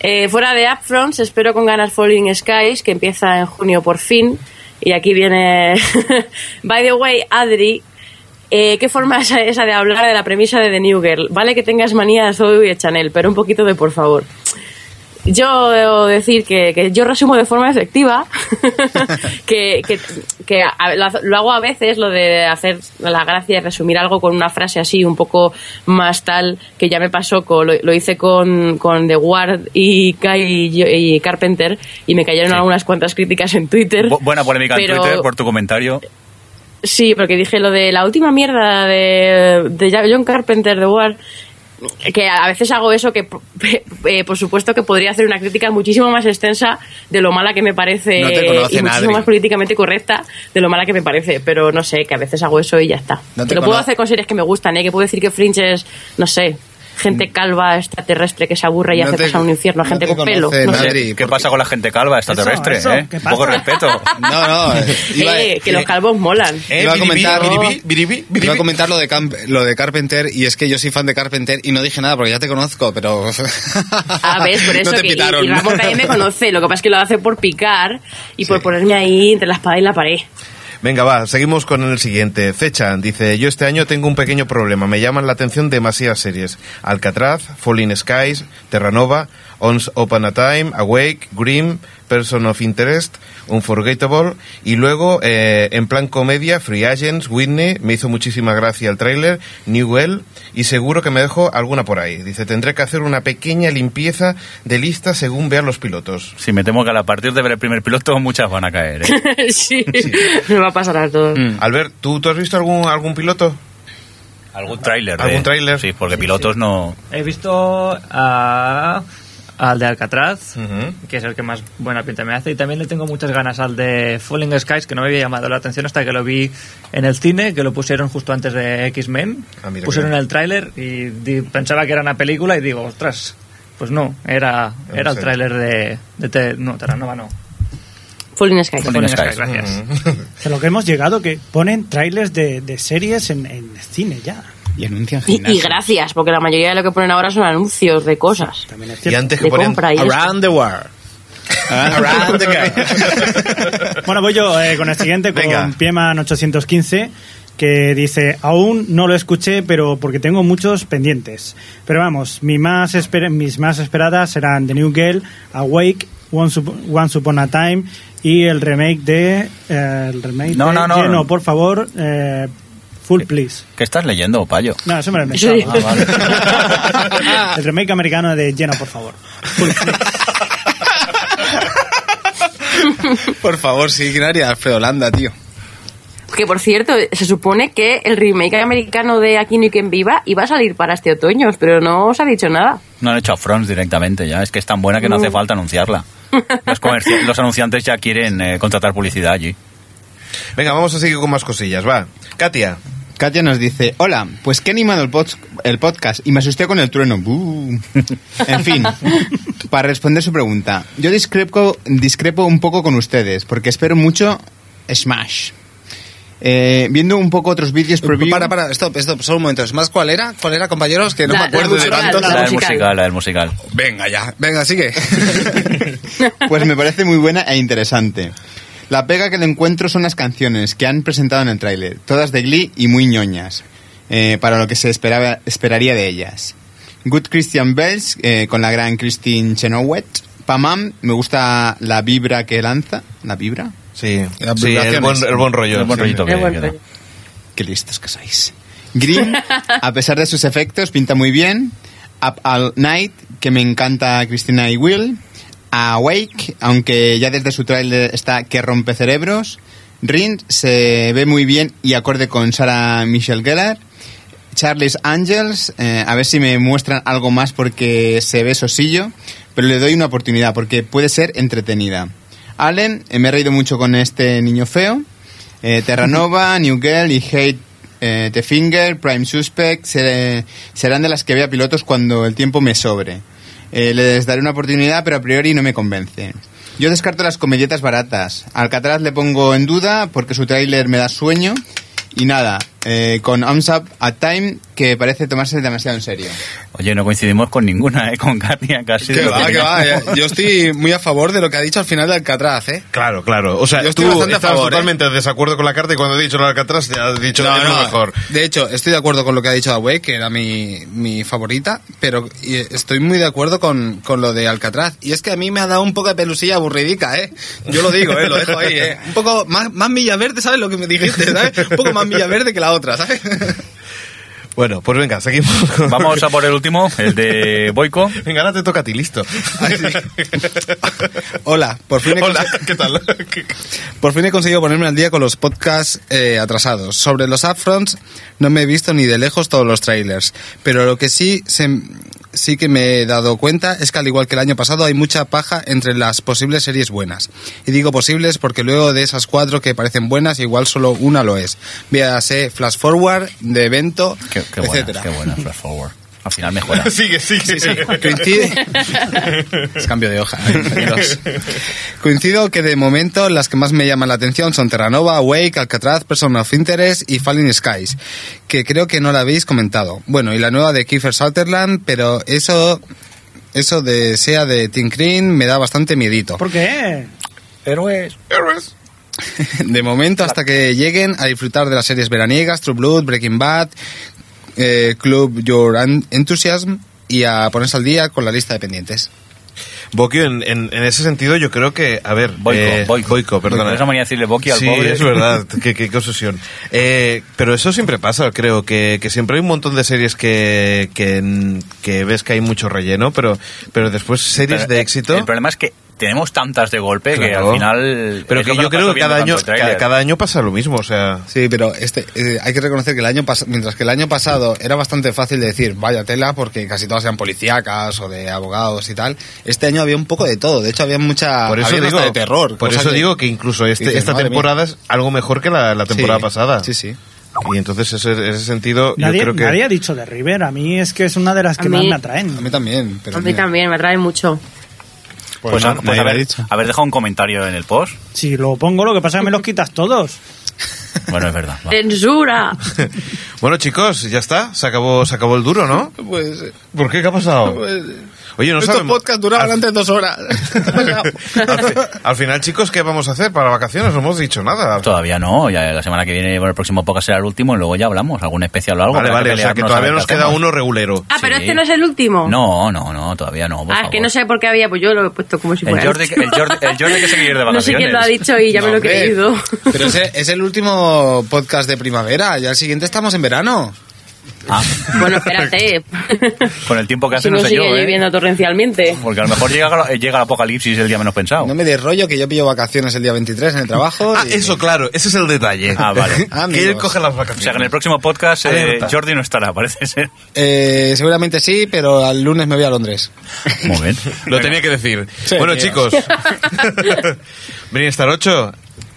Eh, fuera de Upfronts, espero con ganas Falling Skies, que empieza en junio por fin. Y aquí viene. By the way, Adri, eh, ¿qué forma es esa de hablar de la premisa de The New Girl? Vale que tengas manía de Zoe y de Chanel, pero un poquito de por favor. Yo debo decir que, que yo resumo de forma efectiva que, que, que a- lo, hago a veces, lo de hacer la gracia de resumir algo con una frase así un poco más tal, que ya me pasó, con, lo, lo hice con, con The Ward y, Kai y, y Carpenter y me cayeron Sí. algunas cuantas críticas en Twitter. Bu- buena polémica en Twitter por tu comentario. Sí, porque dije lo de la última mierda de, de John Carpenter de War. Que a veces hago eso, que eh, por supuesto que podría hacer una crítica muchísimo más extensa de lo mala que me parece No y muchísimo Adri. más políticamente correcta de lo mala que me parece. Pero no sé, que a veces hago eso y ya está. No lo puedo hacer con series que me gustan, ¿eh? que puedo decir que Fringe es, no sé, gente calva, extraterrestre que se aburre y No hace te- pasar un infierno a no gente te con pelo. conocen, No sé. Adri, ¿Qué pasa con la gente calva extraterrestre? Eso, eh? ¿qué Un poco respeto. No, no. eh, Iba, Eh, que los calvos molan. Eh, Iba a comentar- biribi, biribi, biribi. Iba a comentar lo de, Camp- lo de Carpenter y es que yo soy fan de Carpenter y no dije nada porque ya te conozco, pero... A ver, por eso no te que y- pitaron. y, Ramón también me conoce, lo que pasa es que lo hace por picar y por ponerme ahí entre la espada y la pared. Venga, va, seguimos con el siguiente. Fecha, dice, yo este año tengo un pequeño problema. Me llaman la atención demasiadas series. Alcatraz, Falling Skies, Terranova, Once Upon a Time, Awake, Grimm, Person of Interest, Unforgettable. Y luego, eh, en plan comedia, Free Agents, Whitney, me hizo muchísima gracia el tráiler, Newell, y seguro que me dejo alguna por ahí. Dice, tendré que hacer una pequeña limpieza de lista según vean los pilotos. Si me temo que a partir de ver el primer piloto muchas van a caer. ¿eh? sí, me va a pasar a todos. Mm. Albert, ¿tú, ¿tú has visto algún, algún piloto? ¿Algún tráiler? ¿Algún tráiler? Sí, porque pilotos no... He visto a- al de Alcatraz, que es el que más buena pinta me hace, y también le tengo muchas ganas al de Falling Skies, que no me había llamado la atención hasta que lo vi en el cine, que lo pusieron justo antes de X-Men. Ah, pusieron que- el tráiler y di- pensaba que era una película y digo, ostras, pues no, era, No era el tráiler de, de Te- No, Terranova no. Falling Sky. Falling Skies. Skies, gracias. De lo que hemos llegado, que ponen trailers de, de series en, en cine ya. Y anuncian Y, gracias, porque la mayoría de lo que ponen ahora son anuncios de cosas. También es Y antes que De ponían compra y esto. Around the world. Around the girl. Bueno, voy yo eh, con el siguiente, con Venga. Pieman 815, que dice, aún no lo escuché, pero porque tengo muchos pendientes. Pero vamos, mi más esper- mis más esperadas serán The New Girl, Awake, Once, Up- Once Upon a Time y el remake de... eh, el remake No, de no, no. Lleno, por favor, eh, Full Please. ¿Qué estás leyendo, payo? No, eso me lo he inventado. Ah, vale. el remake americano de Lleno, por favor. Full Please. Por favor, sí, ¿quién haría Alfredo Landa, tío? Que por cierto, se supone que el remake americano de Aquí no hay quien viva iba a salir para este otoño, pero no se ha dicho nada. No han hecho fronts directamente ya. Es que es tan buena que no, No. hace falta anunciarla. Los anunciantes ya quieren eh, contratar publicidad allí. Venga, vamos a seguir con más cosillas, va. Katia. Katia nos dice, hola, pues que he animado el, pod- el podcast y me asusté con el trueno. Buh. En fin, para responder su pregunta, yo discrepo, discrepo un poco con ustedes porque espero mucho Smash. Eh, viendo un poco otros vídeos preview... Para, para, stop, stop, solo un momento. ¿Es más cuál era? ¿Cuál era, compañeros? Que no La- me acuerdo la musical, tanto. la La del musical. musical, la del musical. Venga ya, venga, sigue. Pues me parece muy buena e interesante. La pega que le encuentro son las canciones que han presentado en el tráiler, todas de Glee y muy ñoñas, eh, para lo que se esperaba, esperaría de ellas. Good Christian Bells, eh, con la gran Christine Chenoweth. Pamam, me gusta la vibra que lanza. ¿La vibra? Sí, sí el, buen, el buen rollo. El buen sí. rollito que Es buen queda. rollo. Qué listos que sois. Green, a pesar de sus efectos, pinta muy bien. Up All Night, que me encanta Cristina y Will. Awake, aunque ya desde su tráiler está que rompe cerebros. Rin se ve muy bien y acorde con Sarah Michelle Gellar. Charlie's Angels, eh, a ver si me muestran algo más porque se ve sosillo, pero le doy una oportunidad porque puede ser entretenida. Allen, eh, me he reído mucho con este niño feo. Eh, Terranova, New Girl y Hate The Finger, Prime Suspect seré- serán de las que vea pilotos cuando el tiempo me sobre. Eh, les daré una oportunidad, pero a priori no me convence. Yo descarto las comedietas baratas. Alcatraz le pongo en duda porque su tráiler me da sueño. Y nada, eh, con Arms Up at Time, que parece tomarse demasiado en serio. Oye, no coincidimos con ninguna, ¿eh? Con Katia casi. Que va, que va. eh. Yo estoy muy a favor de lo que ha dicho al final de Alcatraz, ¿eh? Claro, claro. O sea, Yo estoy tú bastante a favor, ¿eh? totalmente en desacuerdo con la carta y cuando he dicho lo de Alcatraz te has dicho No, no, mejor. De hecho, estoy de acuerdo con lo que ha dicho Away, que era mi, mi favorita, pero eh, estoy muy de acuerdo con, con lo de Alcatraz. Y es que a mí me ha dado un poco de pelusilla aburridica, ¿eh? Yo lo digo, ¿eh? Lo dejo ahí, ¿eh? Un poco más, más Villaverde, ¿sabes lo que me dijiste, ¿sabes? Un poco más Villaverde que la otra, ¿sabes? Bueno, pues venga, seguimos. Vamos a por el último, el de Boico. Venga, ahora te toca a ti, listo. Hola, por fin he Hola, ¿qué tal? Por fin he conseguido ponerme al día con los podcasts eh, atrasados. Sobre los upfronts no me he visto ni de lejos todos los trailers, pero lo que sí se- sí que me he dado cuenta es que al igual que el año pasado hay mucha paja entre las posibles series buenas. Y digo posibles porque luego de esas cuatro que parecen buenas igual solo una lo es. Véase Flash Forward, de evento, Qué, qué buena, etcétera. qué buena, Flash Forward. Al final mejora. sigue, sigue. Coincide. es cambio de hoja. ¿eh? Coincido que de momento las que más me llaman la atención son Terranova, Wake, Alcatraz, Person of Interest y Falling Skies, que creo que no la habéis comentado. Bueno, y la nueva de Kiefer Sutherland, pero eso, eso de sea de Tim Green me da bastante miedito. ¿Por qué? Héroes. De momento, hasta que lleguen a disfrutar de las series veraniegas, True Blood, Breaking Bad, eh, Club Your Enthusiasm y a ponerse al día con la lista de pendientes. Bokio, en, en, en ese sentido, yo creo que. A ver. Boico, eh, Boico. Boico, perdona. Esa manía de decirle Boki al sí, pobre. es verdad. qué, qué, qué obsesión. Eh, pero eso siempre pasa, creo, que, que siempre hay un montón de series que, que, que ves que hay mucho relleno, pero, pero después series Pero, de eh, éxito. El problema es que tenemos tantas de golpe que al final. Pero que yo creo que cada año, cada año pasa lo mismo, o sea. Sí, pero este, eh, hay que reconocer que el año mientras que el año pasado era bastante fácil de decir, vaya tela, porque casi todas eran policíacas o de abogados y tal, este año había un poco de todo. De hecho, había mucha Por eso había digo, hasta de terror. Por eso de- digo que incluso este- dices, esta temporada mía. es algo mejor que la, la temporada Sí, pasada. Sí, sí. Y entonces ese- en ese sentido Nadie, yo creo que nadie ha dicho de River. A mí es que es una de las A que más me A atraen. mí también. Pero A mí mira, también, me atrae mucho. Pues, no, pues lo ha haber, dicho. haber dejado un comentario en el post. Si lo pongo, lo que pasa es que me los quitas todos. Bueno, es verdad. ¡Censura! Bueno, chicos, ya está. Se acabó, se acabó el duro, ¿no? Pues, ¿Por qué? ¿Qué ha pasado? pues Oye, no estos sabemos. podcasts duraban al, antes dos horas. al fi- al final, chicos, ¿qué vamos a hacer para vacaciones? No hemos dicho nada. Todavía no, ya la semana que viene, bueno, el próximo podcast será el úlimo y luego ya hablamos, algún especial o algo. Vale, vale, o sea que todavía nos queda uno regulero. Ah, pero Sí. este no es el último. No, no, no, todavía no. por Ah, favor. que no sé por qué había, pues yo lo he puesto como si El fuera. Jordi, el, Jordi, el Jordi que se quiere ir de no sé vacaciones. quién lo ha dicho y ya me lo he creído. Pero ese es el último podcast de primavera. Ya el siguiente estamos en verano. Ah, bueno, espérate. con el tiempo que hace si no no sé sigue yo, ¿eh? lloviendo torrencialmente. Porque a lo mejor llega, llega el apocalipsis el día menos pensado. No me des rollo que yo pillo vacaciones el día 23 en el trabajo. Ah, y- eso, claro, ese es el detalle. Ah, vale. Amigos. que él coge las O vacaciones. sea, que en el próximo podcast eh. Jordi no estará, parece ser. Eh, seguramente sí, pero al lunes me voy a Londres. Muy bien. Lo tenía que decir. Sí, bueno, tío. chicos. Brinstar 8,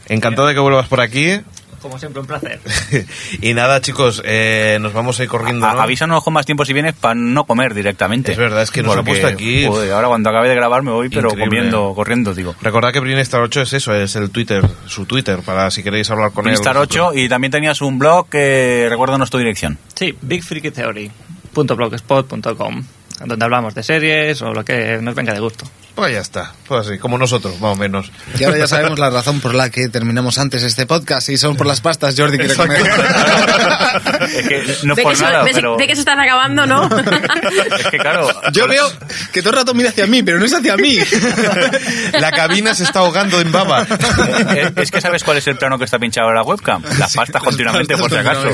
encantado de que vuelvas por aquí. Como siempre, un placer. y nada, chicos, eh, nos vamos a ir corriendo. A- ¿no? Avísanos con más tiempo si vienes para no comer directamente. Es verdad, es que nos ha Porque, puesto aquí. joder, ahora cuando acabe de grabar me voy, pero Increíble. comiendo, corriendo, digo. Recordad que Brinstar 8 es eso, es el Twitter, su Twitter, para si queréis hablar con él. Star 8 y también tenías un blog que recuérdanos tu dirección. Sí, bigfreakytheory.blogspot.com donde hablamos de series o lo que nos venga de gusto. Pues ya está, pues así, como nosotros, más o menos. Y ahora ya sabemos la razón por la que terminamos antes este podcast y son por las pastas Jordi quiere comer. es que no por que, se, nada, ve- pero ve que se están acabando, ¿no? es que claro, Yo veo que todo el rato mira hacia mí, pero no es hacia mí. La cabina se está ahogando en baba. es, es que sabes cuál es el plano que está pinchado en la webcam. Las pastas continuamente, por si acaso.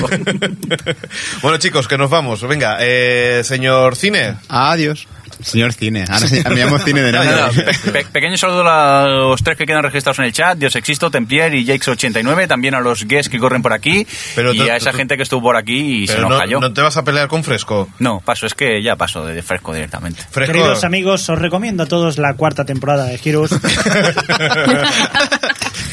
bueno, chicos, que nos vamos. Venga, eh, señor Cine. Adiós. Señor Cine. Ahora se- me llamo Cine de Nada, nada. nada, pe- pequeño saludo a los tres que quedan registrados en el chat, Dios Existo, Templier y Jakes89, también a los guests que corren por aquí Pero y a esa gente que estuvo por aquí y se nos no, cayó. no te vas a pelear con Fresco. No, paso, es que ya paso de fresco directamente. Fresco. Queridos amigos, os recomiendo a todos la cuarta temporada de Heroes.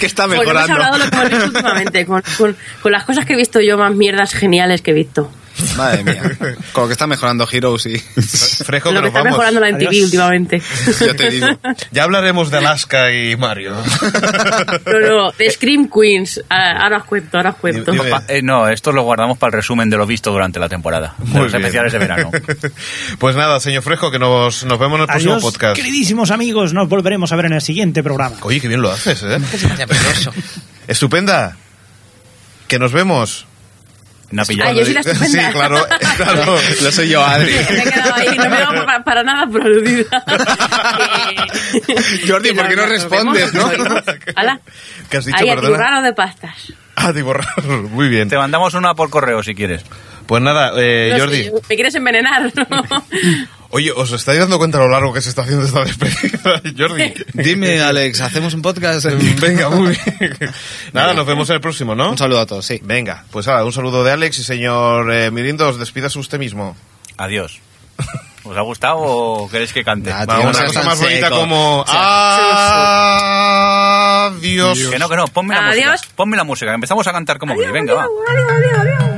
que está Bueno, hemos mejorando. hablado lo que hemos visto últimamente, con, con- con las cosas que he visto yo, más mierdas geniales que he visto. Madre mía. Con lo que está mejorando Heroes y... Fresco, lo que que nos está vamos. mejorando la MTV Adiós. últimamente. Yo te digo. Ya hablaremos de Alaska y Mario. No, no, de Scream Queens. Ah, Ahora os cuento, ahora os cuento. Eh, no, esto lo guardamos para el resumen de lo visto durante la temporada, de Muy los bien. especiales de verano. Pues nada, señor Fresco, que nos, nos vemos en el próximo podcast. queridísimos amigos, nos volveremos a ver en el siguiente programa. Oye, qué bien lo haces, ¿eh? Estupenda. Que nos vemos. No ha Ah, pillado. yo soy la estupenda. Sí, claro, claro. Lo soy yo, Adri. Me he quedado ahí, no me he dado para, para nada por aludida. Que- Jordi, ¿por qué no respondes, no? Hala. ¿Qué has dicho, Ahí, perdona? atiborrado de pastas. Ah, de borrar. Muy bien. Te mandamos una por correo si quieres. Pues nada, eh, No Jordi. sé, ¿Me quieres envenenar? Oye, ¿os estáis dando cuenta lo largo que se está haciendo esta despedida, Jordi? Dime, Alex, ¿hacemos un podcast? Venga, muy bien. Nada, nos vemos en el próximo, ¿no? Un saludo a todos, sí. Venga, pues nada, un saludo de Alex y señor eh, Mirindos, despídase usted mismo. Adiós. ¿Os ha gustado o queréis que cante? Va, tío, no una cosa más bonita como... Adiós. Que no, que no, ponme la Adiós. música. Ponme la música, empezamos a cantar como Glee. Venga, va. O